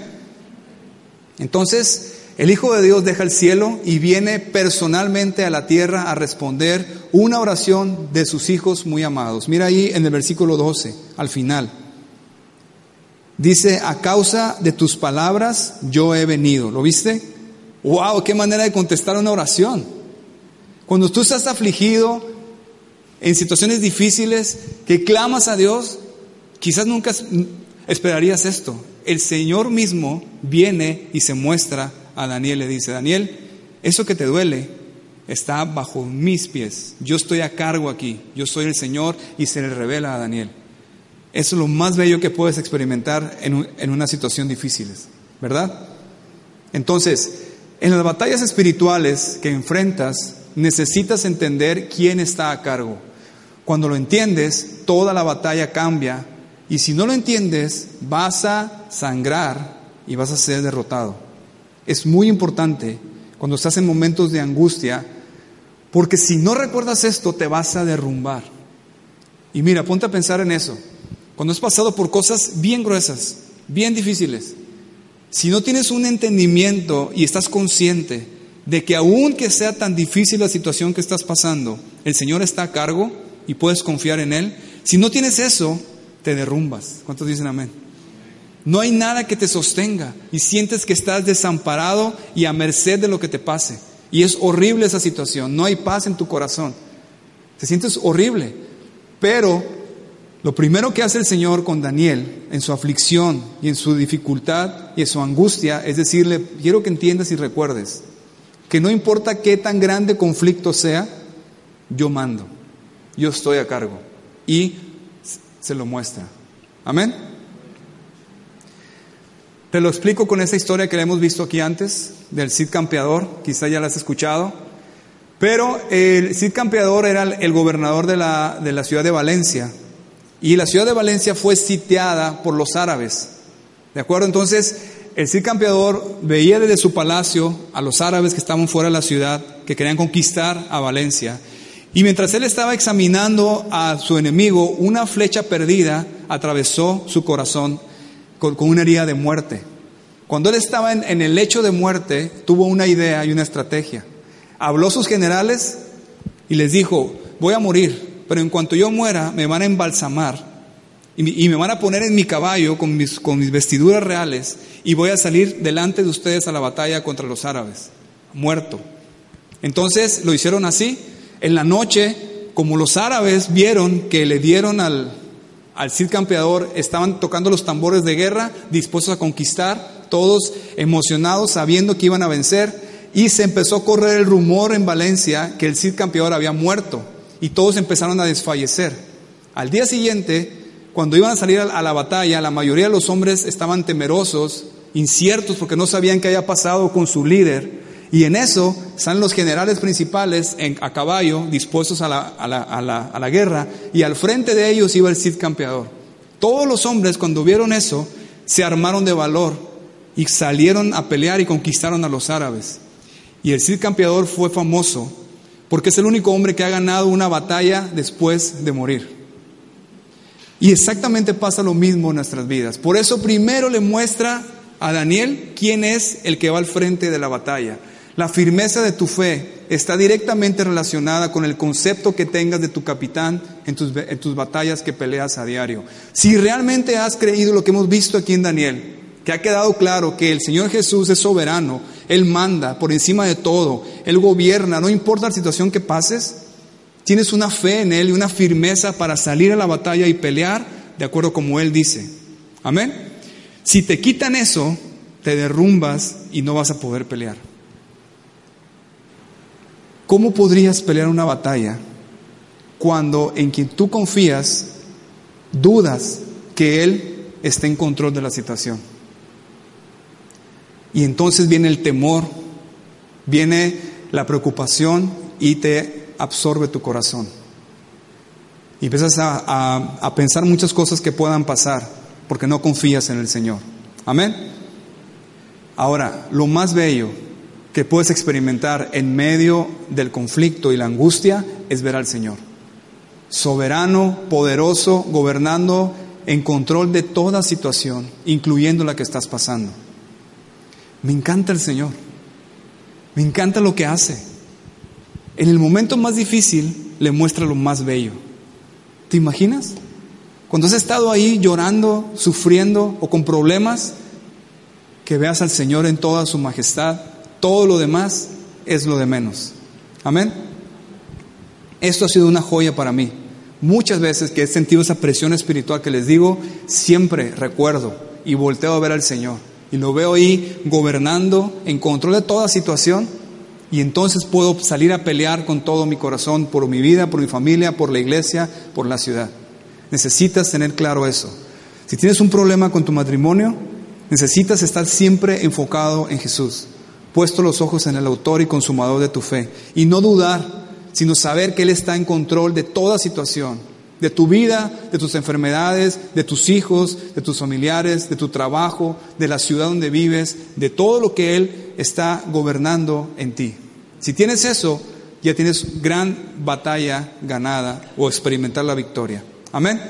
Entonces, el Hijo de Dios deja el cielo y viene personalmente a la tierra a responder una oración de sus hijos muy amados. Mira ahí en el versículo 12, al final. Dice, a causa de tus palabras yo he venido. ¿Lo viste? ¡Wow! ¡Qué manera de contestar una oración! Cuando tú estás afligido, en situaciones difíciles, que clamas a Dios, quizás nunca esperarías esto. El Señor mismo viene y se muestra a Daniel, le dice, Daniel, eso que te duele está bajo mis pies. Yo estoy a cargo aquí. Yo soy el Señor y se le revela a Daniel. Eso es lo más bello que puedes experimentar en, en una situación difícil, ¿verdad? Entonces, en las batallas espirituales que enfrentas, necesitas entender quién está a cargo. Cuando lo entiendes, toda la batalla cambia y si no lo entiendes, vas a sangrar y vas a ser derrotado. Es muy importante cuando estás en momentos de angustia, porque si no recuerdas esto, te vas a derrumbar. Y mira, ponte a pensar en eso. Cuando has pasado por cosas bien gruesas, bien difíciles, si no tienes un entendimiento y estás consciente de que aun que sea tan difícil la situación que estás pasando, el Señor está a cargo y puedes confiar en Él, si no tienes eso, te derrumbas. ¿Cuántos dicen amén? No hay nada que te sostenga y sientes que estás desamparado y a merced de lo que te pase. Y es horrible esa situación, no hay paz en tu corazón. Te sientes horrible. Pero lo primero que hace el Señor con Daniel en su aflicción y en su dificultad y en su angustia es decirle, quiero que entiendas y recuerdes que no importa qué tan grande conflicto sea, yo mando, yo estoy a cargo. Y se lo muestra. Amén. Te lo explico con esa historia que le hemos visto aquí antes, del Cid Campeador, quizá ya la has escuchado. Pero el Cid Campeador era el gobernador de la, de la ciudad de Valencia. Y la ciudad de Valencia fue sitiada por los árabes. ¿De acuerdo? Entonces, el Cid Campeador veía desde su palacio a los árabes que estaban fuera de la ciudad, que querían conquistar a Valencia. Y mientras él estaba examinando a su enemigo, una flecha perdida atravesó su corazón con, una herida de muerte. Cuando él estaba en, el lecho de muerte, tuvo una idea y una estrategia. Habló a sus generales y les dijo, voy a morir, pero en cuanto yo muera me van a embalsamar y, me van a poner en mi caballo con mis, vestiduras reales y voy a salir delante de ustedes a la batalla contra los árabes, muerto. Entonces lo hicieron así. En la noche, como los árabes vieron que le dieron al Cid campeador, estaban tocando los tambores de guerra, dispuestos a conquistar, todos emocionados, sabiendo que iban a vencer, y se empezó a correr el rumor en Valencia que el Cid campeador había muerto, y todos empezaron a desfallecer. Al día siguiente, cuando iban a salir a la batalla, la mayoría de los hombres estaban temerosos, inciertos, porque no sabían qué había pasado con su líder, y en eso están los generales principales a caballo, dispuestos a la, guerra, y al frente de ellos iba el Cid campeador. Todos los hombres cuando vieron eso, se armaron de valor y salieron a pelear y conquistaron a los árabes. Y el Cid campeador fue famoso porque es el único hombre que ha ganado una batalla después de morir. Y exactamente pasa lo mismo en nuestras vidas. Por eso primero le muestra a Daniel quién es el que va al frente de la batalla. La firmeza de tu fe está directamente relacionada con el concepto que tengas de tu capitán en tus, batallas que peleas a diario. Si realmente has creído lo que hemos visto aquí en Daniel, que ha quedado claro que el Señor Jesús es soberano, Él manda por encima de todo, Él gobierna, no importa la situación que pases, tienes una fe en Él y una firmeza para salir a la batalla y pelear de acuerdo como Él dice. Amén. Si te quitan eso, te derrumbas y no vas a poder pelear. ¿Cómo podrías pelear una batalla cuando en quien tú confías dudas que Él esté en control de la situación? Y entonces viene el temor, viene la preocupación y te absorbe tu corazón. Y empiezas a, a, pensar muchas cosas que puedan pasar porque no confías en el Señor. Amén. Ahora, lo más bello que puedes experimentar en medio del conflicto y la angustia es ver al Señor. Soberano, poderoso, gobernando en control de toda situación, incluyendo la que estás pasando. Me encanta el Señor. Me encanta lo que hace. En el momento más difícil le muestra lo más bello. ¿Te imaginas? Cuando has estado ahí llorando, sufriendo o con problemas, que veas al Señor en toda su majestad, todo lo demás es lo de menos. Amén. Esto ha sido una joya para mí. Muchas veces que he sentido esa presión espiritual que les digo, siempre recuerdo y volteo a ver al Señor y lo veo ahí gobernando en control de toda situación y entonces puedo salir a pelear con todo mi corazón por mi vida, por mi familia, por la iglesia, por la ciudad. Necesitas tener claro eso. Si tienes un problema con tu matrimonio, necesitas estar siempre enfocado en Jesús, puesto los ojos en el autor y consumador de tu fe y no dudar, sino saber que Él está en control de toda situación de tu vida, de tus enfermedades, de tus hijos, de tus familiares, de tu trabajo, de la ciudad donde vives, de todo lo que Él está gobernando en ti. Si tienes eso, ya tienes gran batalla ganada o experimentar la victoria. Amén.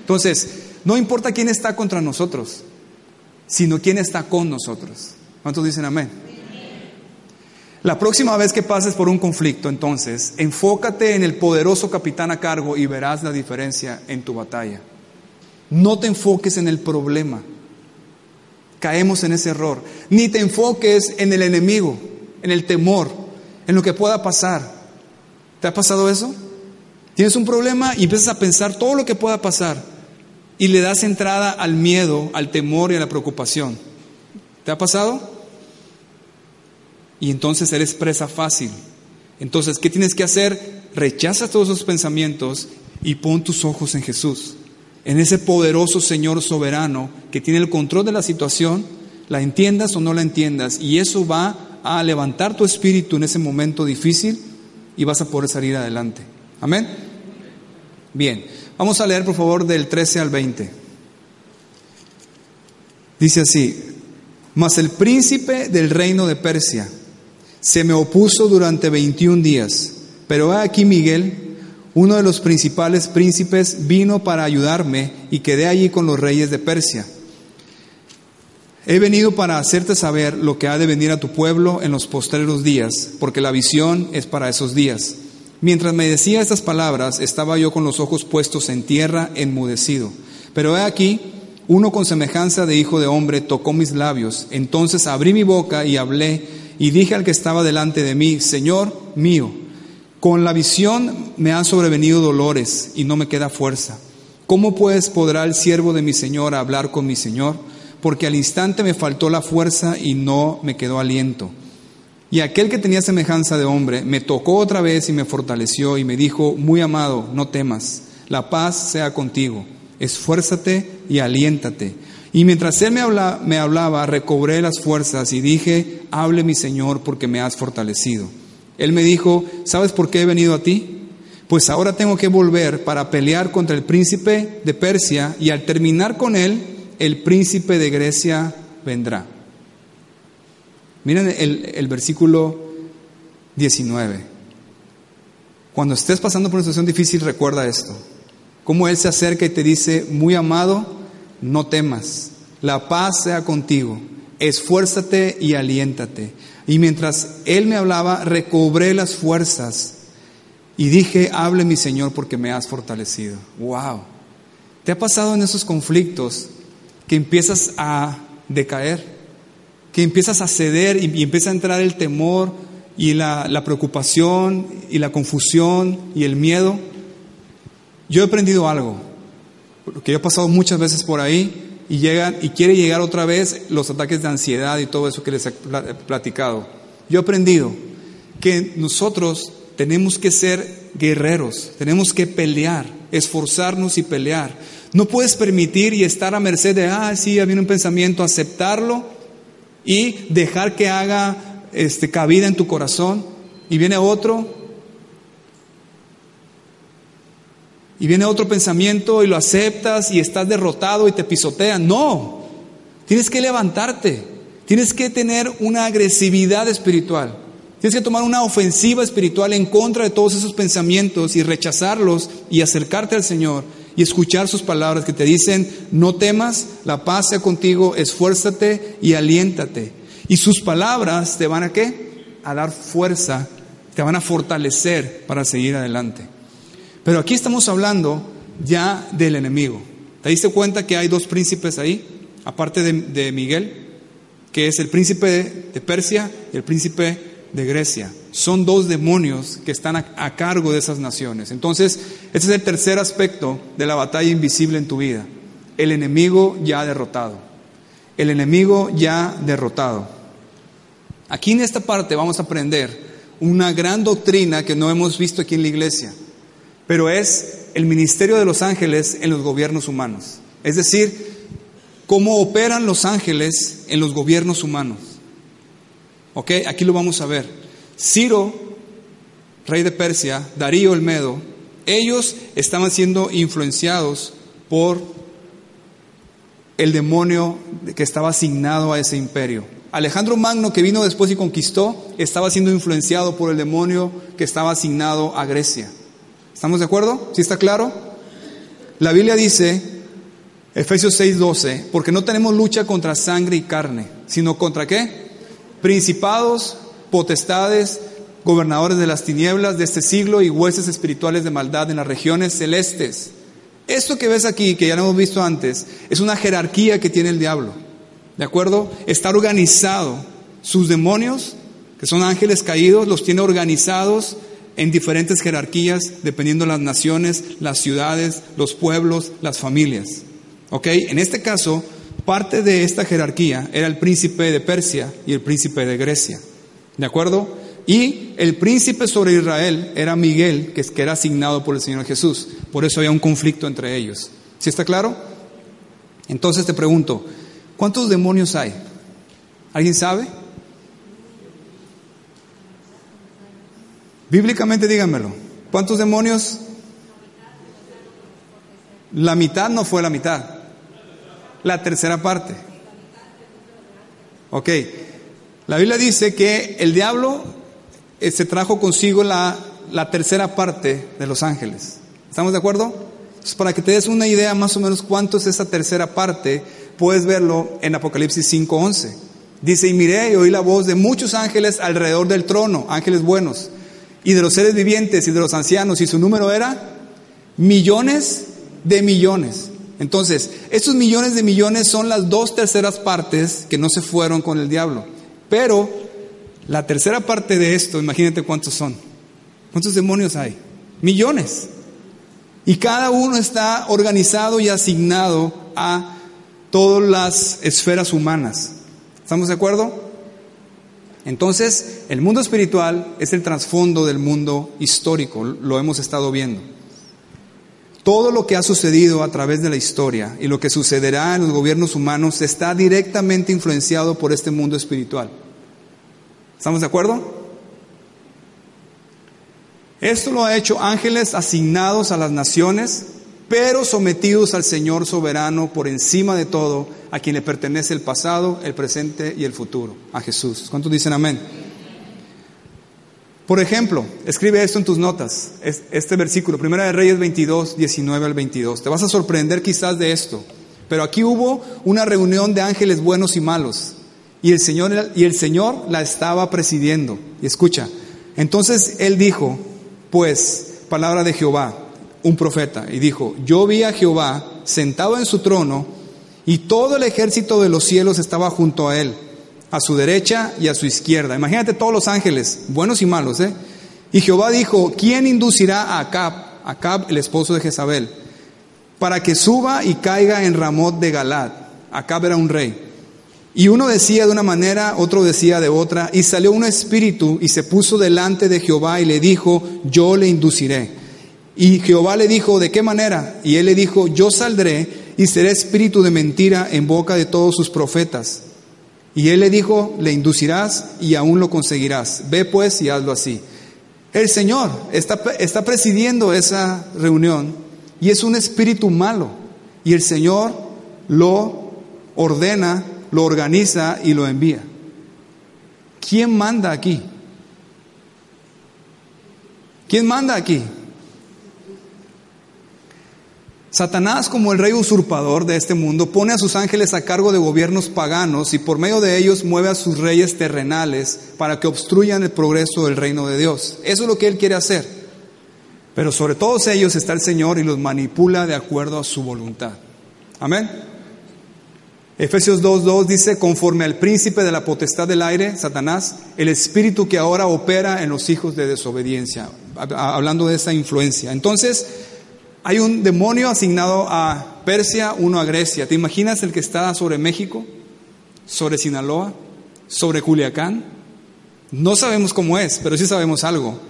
Entonces, no importa quién está contra nosotros, sino quién está con nosotros. ¿Cuántos dicen amén? La próxima vez que pases por un conflicto, entonces, enfócate en el poderoso capitán a cargo y verás la diferencia en tu batalla. No te enfoques en el problema. Caemos en ese error. Ni te enfoques en el enemigo, en el temor, en lo que pueda pasar. ¿Te ha pasado eso? Tienes un problema y empiezas a pensar todo lo que pueda pasar y le das entrada al miedo, al temor y a la preocupación. ¿Te ha pasado? Y entonces eres presa fácil. Entonces, ¿qué tienes que hacer? Rechaza todos esos pensamientos y pon tus ojos en Jesús, en ese poderoso Señor soberano que tiene el control de la situación, la entiendas o no la entiendas, y eso va a levantar tu espíritu en ese momento difícil y vas a poder salir adelante. Amén. Bien, vamos a leer por favor del 13 al 20. Dice así, mas el príncipe del reino de Persia, se me opuso durante 21 días, pero aquí Miguel, uno de los principales príncipes, vino para ayudarme y quedé allí con los reyes de Persia. He venido para hacerte saber lo que ha de venir a tu pueblo en los postreros días, porque la visión es para esos días. Mientras me decía estas palabras, estaba yo con los ojos puestos en tierra, enmudecido. Pero he aquí, uno con semejanza de hijo de hombre tocó mis labios. Entonces abrí mi boca y hablé y dije al que estaba delante de mí, Señor mío, con la visión me han sobrevenido dolores y no me queda fuerza. ¿Cómo pues podrá el siervo de mi Señor hablar con mi Señor? Porque al instante me faltó la fuerza y no me quedó aliento. Y aquel que tenía semejanza de hombre me tocó otra vez y me fortaleció y me dijo, muy amado, no temas, la paz sea contigo, esfuérzate y aliéntate. Y mientras él me, me hablaba, recobré las fuerzas y dije, hable mi Señor porque me has fortalecido. Él me dijo, ¿sabes por qué he venido a ti? Pues ahora tengo que volver para pelear contra el príncipe de Persia y al terminar con él, el príncipe de Grecia vendrá. Miren el, el versículo 19. Cuando estés pasando por una situación difícil, recuerda esto. Cómo Él se acerca y te dice, muy amado, no temas, la paz sea contigo, esfuérzate y aliéntate. Y mientras él me hablaba, recobré las fuerzas y dije, hable mi Señor porque me has fortalecido. Wow. ¿Te ha pasado en esos conflictos que empiezas a decaer? Que empiezas a ceder y, empieza a entrar el temor y la, la preocupación y la confusión y el miedo. Yo he aprendido algo porque yo he pasado muchas veces por ahí y llegan y quiere llegar otra vez los ataques de ansiedad y todo eso que les he platicado. Yo he aprendido que nosotros tenemos que ser guerreros, tenemos que pelear, esforzarnos y pelear. No puedes permitir y estar a merced de, ah, sí, había un pensamiento, aceptarlo y dejar que haga este, cabida en tu corazón. Y viene otro, y viene otro pensamiento y lo aceptas y estás derrotado y te pisotean. No, tienes que levantarte, tienes que tener una agresividad espiritual. Tienes que tomar una ofensiva espiritual en contra de todos esos pensamientos y rechazarlos y acercarte al Señor y escuchar sus palabras que te dicen, no temas, la paz sea contigo, esfuérzate y aliéntate. Y sus palabras te van a qué? A dar fuerza, te van a fortalecer para seguir adelante. Pero aquí estamos hablando ya del enemigo. ¿Te diste cuenta que hay dos príncipes ahí? Aparte de, Miguel, que es el príncipe de Persia y el príncipe de Grecia. Son dos demonios que están a, cargo de esas naciones. Entonces, ese es el tercer aspecto de la batalla invisible en tu vida. El enemigo ya derrotado. El enemigo ya derrotado. Aquí en esta parte vamos a aprender una gran doctrina que no hemos visto aquí en la iglesia, pero es el ministerio de los ángeles en los gobiernos humanos. Es decir, cómo operan los ángeles en los gobiernos humanos. ¿Ok? Aquí lo vamos a ver. Ciro, rey de Persia, Darío el Medo, ellos estaban siendo influenciados por el demonio que estaba asignado a ese imperio. Alejandro Magno, que vino después y conquistó, estaba siendo influenciado por el demonio que estaba asignado a Grecia. ¿Estamos de acuerdo? ¿Sí está claro? La Biblia dice, Efesios 6:12, porque no tenemos lucha contra sangre y carne, sino contra qué? principados, potestades, gobernadores de las tinieblas de este siglo y hueses espirituales de maldad en las regiones celestes. Esto que ves aquí, que ya lo hemos visto antes, es una jerarquía que tiene el diablo. ¿De acuerdo? Está organizado. Sus demonios, que son ángeles caídos, los tiene organizados en diferentes jerarquías, dependiendo de las naciones, las ciudades, los pueblos, las familias. ¿Ok? En este caso, Parte de esta jerarquía era el príncipe de Persia y el príncipe de Grecia. ¿De acuerdo? Y el príncipe sobre Israel era Miguel, que era asignado por el Señor Jesús. Por eso había un conflicto entre ellos. ¿Sí está claro? Entonces te pregunto, ¿cuántos demonios hay? ¿Alguien sabe? Bíblicamente díganmelo. ¿Cuántos demonios? La mitad no fue la mitad la tercera parte. Ok, la Biblia dice que el diablo eh, se trajo consigo la, la tercera parte de los ángeles. ¿Estamos de acuerdo? para que te des una idea más o menos cuánto es esa tercera parte, puedes verlo en Apocalipsis 5:11. Dice, y miré y oí la voz de muchos ángeles alrededor del trono, ángeles buenos, y de los seres vivientes y de los ancianos, y su número era millones de millones. Entonces, estos millones de millones son las dos terceras partes que no se fueron con el diablo. Pero la tercera parte de esto, imagínate cuántos son. ¿Cuántos demonios hay? Millones. Y cada uno está organizado y asignado a todas las esferas humanas. ¿Estamos de acuerdo? Entonces, el mundo espiritual es el trasfondo del mundo histórico, lo hemos estado viendo. Todo lo que ha sucedido a través de la historia y lo que sucederá en los gobiernos humanos está directamente influenciado por este mundo espiritual. ¿Estamos de acuerdo? Esto lo ha hecho ángeles asignados a las naciones, pero sometidos al Señor soberano por encima de todo, a quien le pertenece el pasado, el presente y el futuro, a Jesús. ¿Cuántos dicen amén? Por ejemplo, escribe esto en tus notas, este versículo, Primera de Reyes 22, 19 al 22. Te vas a sorprender quizás de esto, pero aquí hubo una reunión de ángeles buenos y malos, y el Señor, y el Señor la estaba presidiendo. Y escucha, entonces él dijo, pues, palabra de Jehová, un profeta, y dijo, yo vi a Jehová sentado en su trono, y todo el ejército de los cielos estaba junto a él a su derecha y a su izquierda. Imagínate todos los ángeles, buenos y malos, ¿eh? Y Jehová dijo, ¿quién inducirá a Acab, Acab el esposo de Jezabel, para que suba y caiga en Ramot de Galad? Acab era un rey. Y uno decía de una manera, otro decía de otra, y salió un espíritu y se puso delante de Jehová y le dijo, yo le induciré. Y Jehová le dijo, ¿de qué manera? Y él le dijo, yo saldré y seré espíritu de mentira en boca de todos sus profetas. Y él le dijo, le inducirás y aún lo conseguirás. Ve pues y hazlo así. El Señor está, está presidiendo esa reunión y es un espíritu malo. Y el Señor lo ordena, lo organiza y lo envía. ¿Quién manda aquí? ¿Quién manda aquí? Satanás, como el rey usurpador de este mundo, pone a sus ángeles a cargo de gobiernos paganos y por medio de ellos mueve a sus reyes terrenales para que obstruyan el progreso del reino de Dios. Eso es lo que él quiere hacer. Pero sobre todos ellos está el Señor y los manipula de acuerdo a su voluntad. Amén. Efesios 2.2 dice, conforme al príncipe de la potestad del aire, Satanás, el espíritu que ahora opera en los hijos de desobediencia, hablando de esa influencia. Entonces, hay un demonio asignado a Persia, uno a Grecia. ¿Te imaginas el que está sobre México, sobre Sinaloa, sobre Culiacán? No sabemos cómo es, pero sí sabemos algo.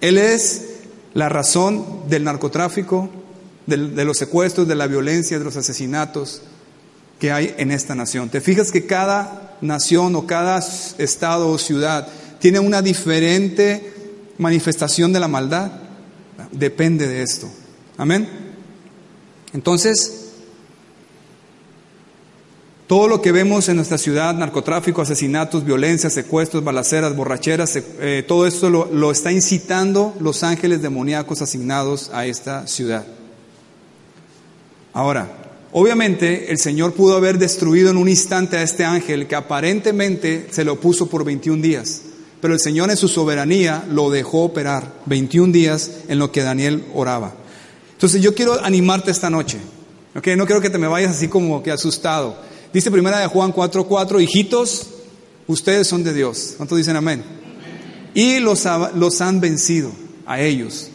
Él es la razón del narcotráfico, de los secuestros, de la violencia, de los asesinatos que hay en esta nación. ¿Te fijas que cada nación o cada estado o ciudad tiene una diferente manifestación de la maldad? Depende de esto. Amén. Entonces, todo lo que vemos en nuestra ciudad, narcotráfico, asesinatos, violencia, secuestros, balaceras, borracheras, eh, todo esto lo, lo está incitando los ángeles demoníacos asignados a esta ciudad. Ahora, obviamente el Señor pudo haber destruido en un instante a este ángel que aparentemente se lo opuso por 21 días, pero el Señor en su soberanía lo dejó operar 21 días en lo que Daniel oraba. Entonces yo quiero animarte esta noche. ¿ok? No quiero que te me vayas así como que asustado. Dice primera de Juan 4:4, hijitos, ustedes son de Dios. ¿Cuántos dicen amén? Y los, los han vencido a ellos.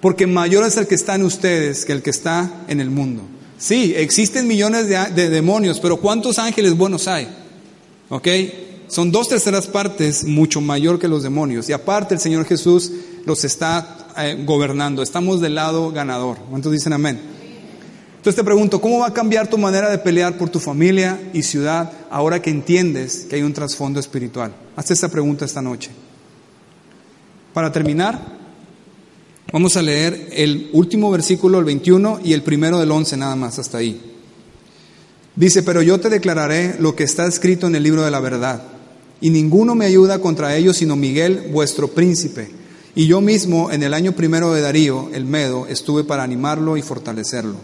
Porque mayor es el que está en ustedes que el que está en el mundo. Sí, existen millones de, de demonios, pero ¿cuántos ángeles buenos hay? ¿Ok? Son dos terceras partes mucho mayor que los demonios. Y aparte el Señor Jesús los está eh, gobernando, estamos del lado ganador. ¿Cuántos dicen amén? Entonces te pregunto, ¿cómo va a cambiar tu manera de pelear por tu familia y ciudad ahora que entiendes que hay un trasfondo espiritual? Hazte esta pregunta esta noche. Para terminar, vamos a leer el último versículo, el 21, y el primero del 11 nada más, hasta ahí. Dice, pero yo te declararé lo que está escrito en el libro de la verdad, y ninguno me ayuda contra ellos sino Miguel, vuestro príncipe y yo mismo, en el año primero de Darío, el Medo, estuve para animarlo y fortalecerlo.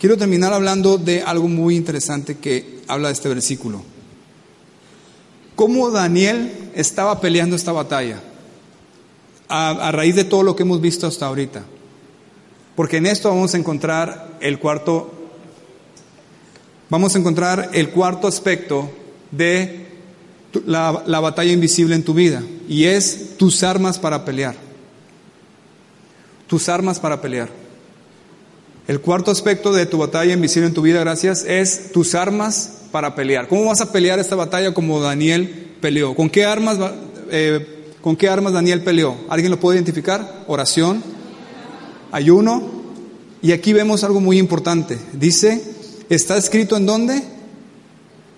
Quiero terminar hablando de algo muy interesante que habla de este versículo. ¿Cómo Daniel estaba peleando esta batalla? A, a, raíz de todo lo que hemos visto hasta ahorita. Porque en esto vamos a encontrar el cuarto, vamos a encontrar el cuarto aspecto de la, batalla invisible en tu vida y es tus armas para pelear. Tus armas para pelear. El cuarto aspecto de tu batalla invisible en tu vida, gracias, es tus armas para pelear. ¿Cómo vas a pelear esta batalla como Daniel peleó? ¿Con qué armas, eh, ¿con qué armas Daniel peleó? ¿Alguien lo puede identificar? Oración, ayuno. Y aquí vemos algo muy importante. Dice, ¿está escrito en dónde?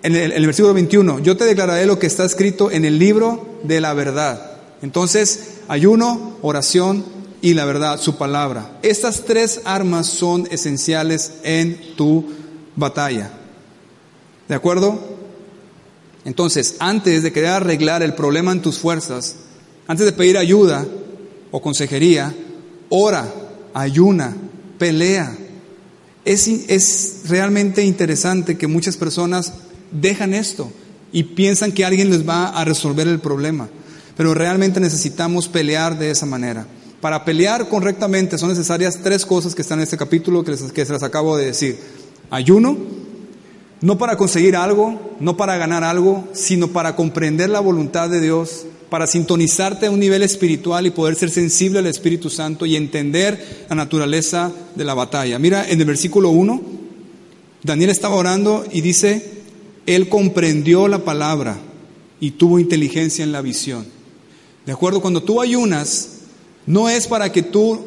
En el, versículo 21, yo te declararé lo que está escrito en el libro de la verdad. Entonces, ayuno, oración y la verdad, su palabra. Estas tres armas son esenciales en tu batalla. ¿De acuerdo? Entonces, antes de querer arreglar el problema en tus fuerzas, antes de pedir ayuda o consejería, ora, ayuna, pelea. Es, es realmente interesante que muchas personas dejan esto y piensan que alguien les va a resolver el problema. Pero realmente necesitamos pelear de esa manera. Para pelear correctamente son necesarias tres cosas que están en este capítulo que, les, que se las acabo de decir. Ayuno, no para conseguir algo, no para ganar algo, sino para comprender la voluntad de Dios, para sintonizarte a un nivel espiritual y poder ser sensible al Espíritu Santo y entender la naturaleza de la batalla. Mira, en el versículo 1, Daniel estaba orando y dice, él comprendió la palabra y tuvo inteligencia en la visión. ¿De acuerdo? Cuando tú ayunas, no es para que tú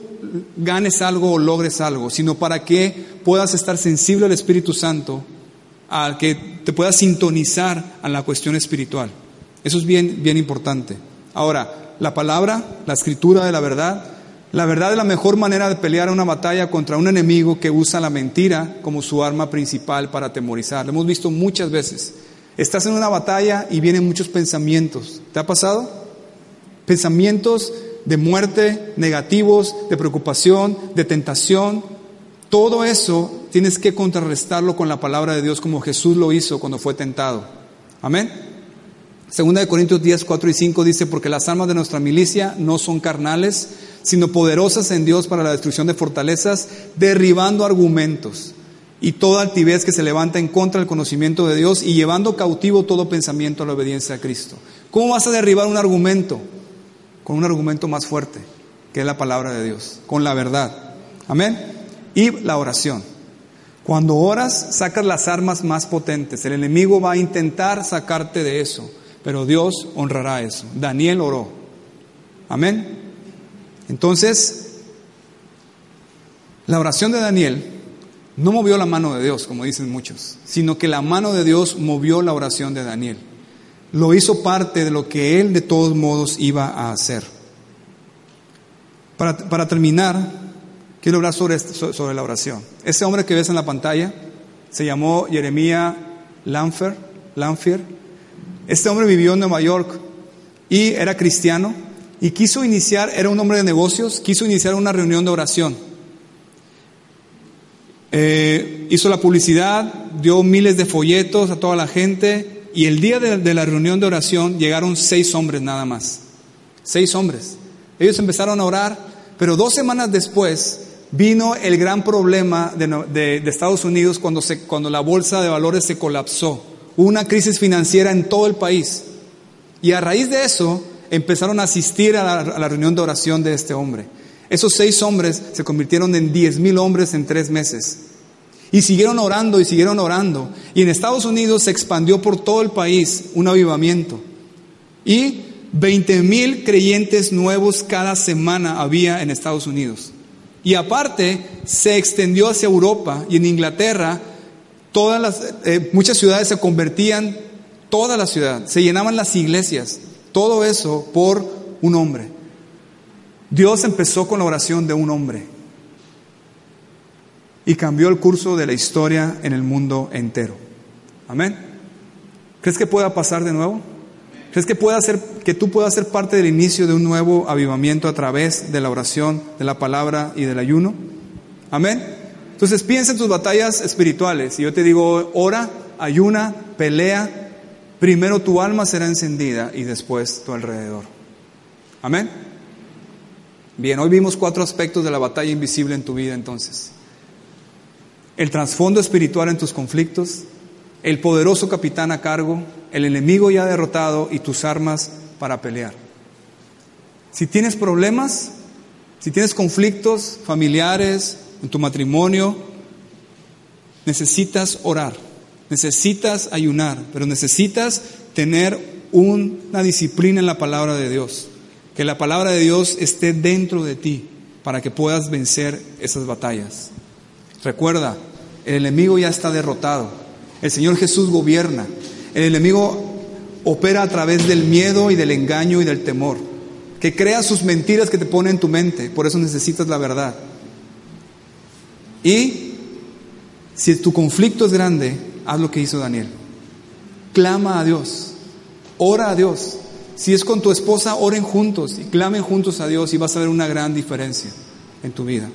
ganes algo o logres algo, sino para que puedas estar sensible al Espíritu Santo, a que te puedas sintonizar a la cuestión espiritual. Eso es bien, bien importante. Ahora, la palabra, la escritura de la verdad, la verdad es la mejor manera de pelear una batalla contra un enemigo que usa la mentira como su arma principal para atemorizar. Lo hemos visto muchas veces. Estás en una batalla y vienen muchos pensamientos. ¿Te ha pasado? Pensamientos de muerte, negativos, de preocupación, de tentación. Todo eso tienes que contrarrestarlo con la palabra de Dios como Jesús lo hizo cuando fue tentado. Amén. Segunda de Corintios 10, 4 y 5 dice, porque las armas de nuestra milicia no son carnales, sino poderosas en Dios para la destrucción de fortalezas, derribando argumentos y toda altivez que se levanta en contra del conocimiento de Dios y llevando cautivo todo pensamiento a la obediencia a Cristo. ¿Cómo vas a derribar un argumento? Con un argumento más fuerte, que es la palabra de Dios, con la verdad. Amén. Y la oración. Cuando oras, sacas las armas más potentes. El enemigo va a intentar sacarte de eso, pero Dios honrará eso. Daniel oró. Amén. Entonces, la oración de Daniel no movió la mano de Dios, como dicen muchos, sino que la mano de Dios movió la oración de Daniel. Lo hizo parte de lo que él de todos modos iba a hacer. Para, terminar, quiero hablar sobre, sobre la oración. Ese hombre que ves en la pantalla se llamó Jeremía Lanfer, Lanfier. Este hombre vivió en Nueva York y era cristiano y quiso iniciar, era un hombre de negocios, quiso iniciar una reunión de oración. Eh, hizo la publicidad, dio miles de folletos a toda la gente y el día de, la reunión de oración llegaron seis hombres nada más. Seis hombres. Ellos empezaron a orar, pero dos semanas después vino el gran problema de, Estados Unidos cuando, cuando la bolsa de valores se colapsó. Una crisis financiera en todo el país. Y a raíz de eso, empezaron a asistir a la, reunión de oración de este hombre. Esos seis hombres se convirtieron en diez mil hombres en tres meses. Y siguieron orando y siguieron orando. Y en Estados Unidos se expandió por todo el país un avivamiento. Y veinte mil creyentes nuevos cada semana había en Estados Unidos. Y aparte se extendió hacia Europa y en Inglaterra todas las, eh, muchas ciudades se convertían, toda la ciudad, se llenaban las iglesias. Todo eso por un hombre. Dios empezó con la oración de un hombre y cambió el curso de la historia en el mundo entero. Amén. ¿Crees que pueda pasar de nuevo? ¿Crees que, pueda ser, que tú puedas ser parte del inicio de un nuevo avivamiento a través de la oración, de la palabra y del ayuno? Amén. Entonces piensa en tus batallas espirituales. Y yo te digo, ora, ayuna, pelea, Primero tu alma será encendida y después tu alrededor. Amén. Bien, hoy vimos cuatro aspectos de la batalla invisible en tu vida entonces. El trasfondo espiritual en tus conflictos, el poderoso capitán a cargo, el enemigo ya derrotado y tus armas para pelear. Si tienes problemas, si tienes conflictos familiares, en tu matrimonio, necesitas orar. Necesitas ayunar, pero necesitas tener una disciplina en la palabra de Dios. Que la palabra de Dios esté dentro de ti para que puedas vencer esas batallas. Recuerda, el enemigo ya está derrotado. El Señor Jesús gobierna. El enemigo opera a través del miedo y del engaño y del temor. Que crea sus mentiras que te pone en tu mente. Por eso necesitas la verdad. Y si tu conflicto es grande, haz lo que hizo Daniel. Clama a Dios, ora a Dios. Si es con tu esposa, oren juntos y clamen juntos a Dios y vas a ver una gran diferencia en tu vida.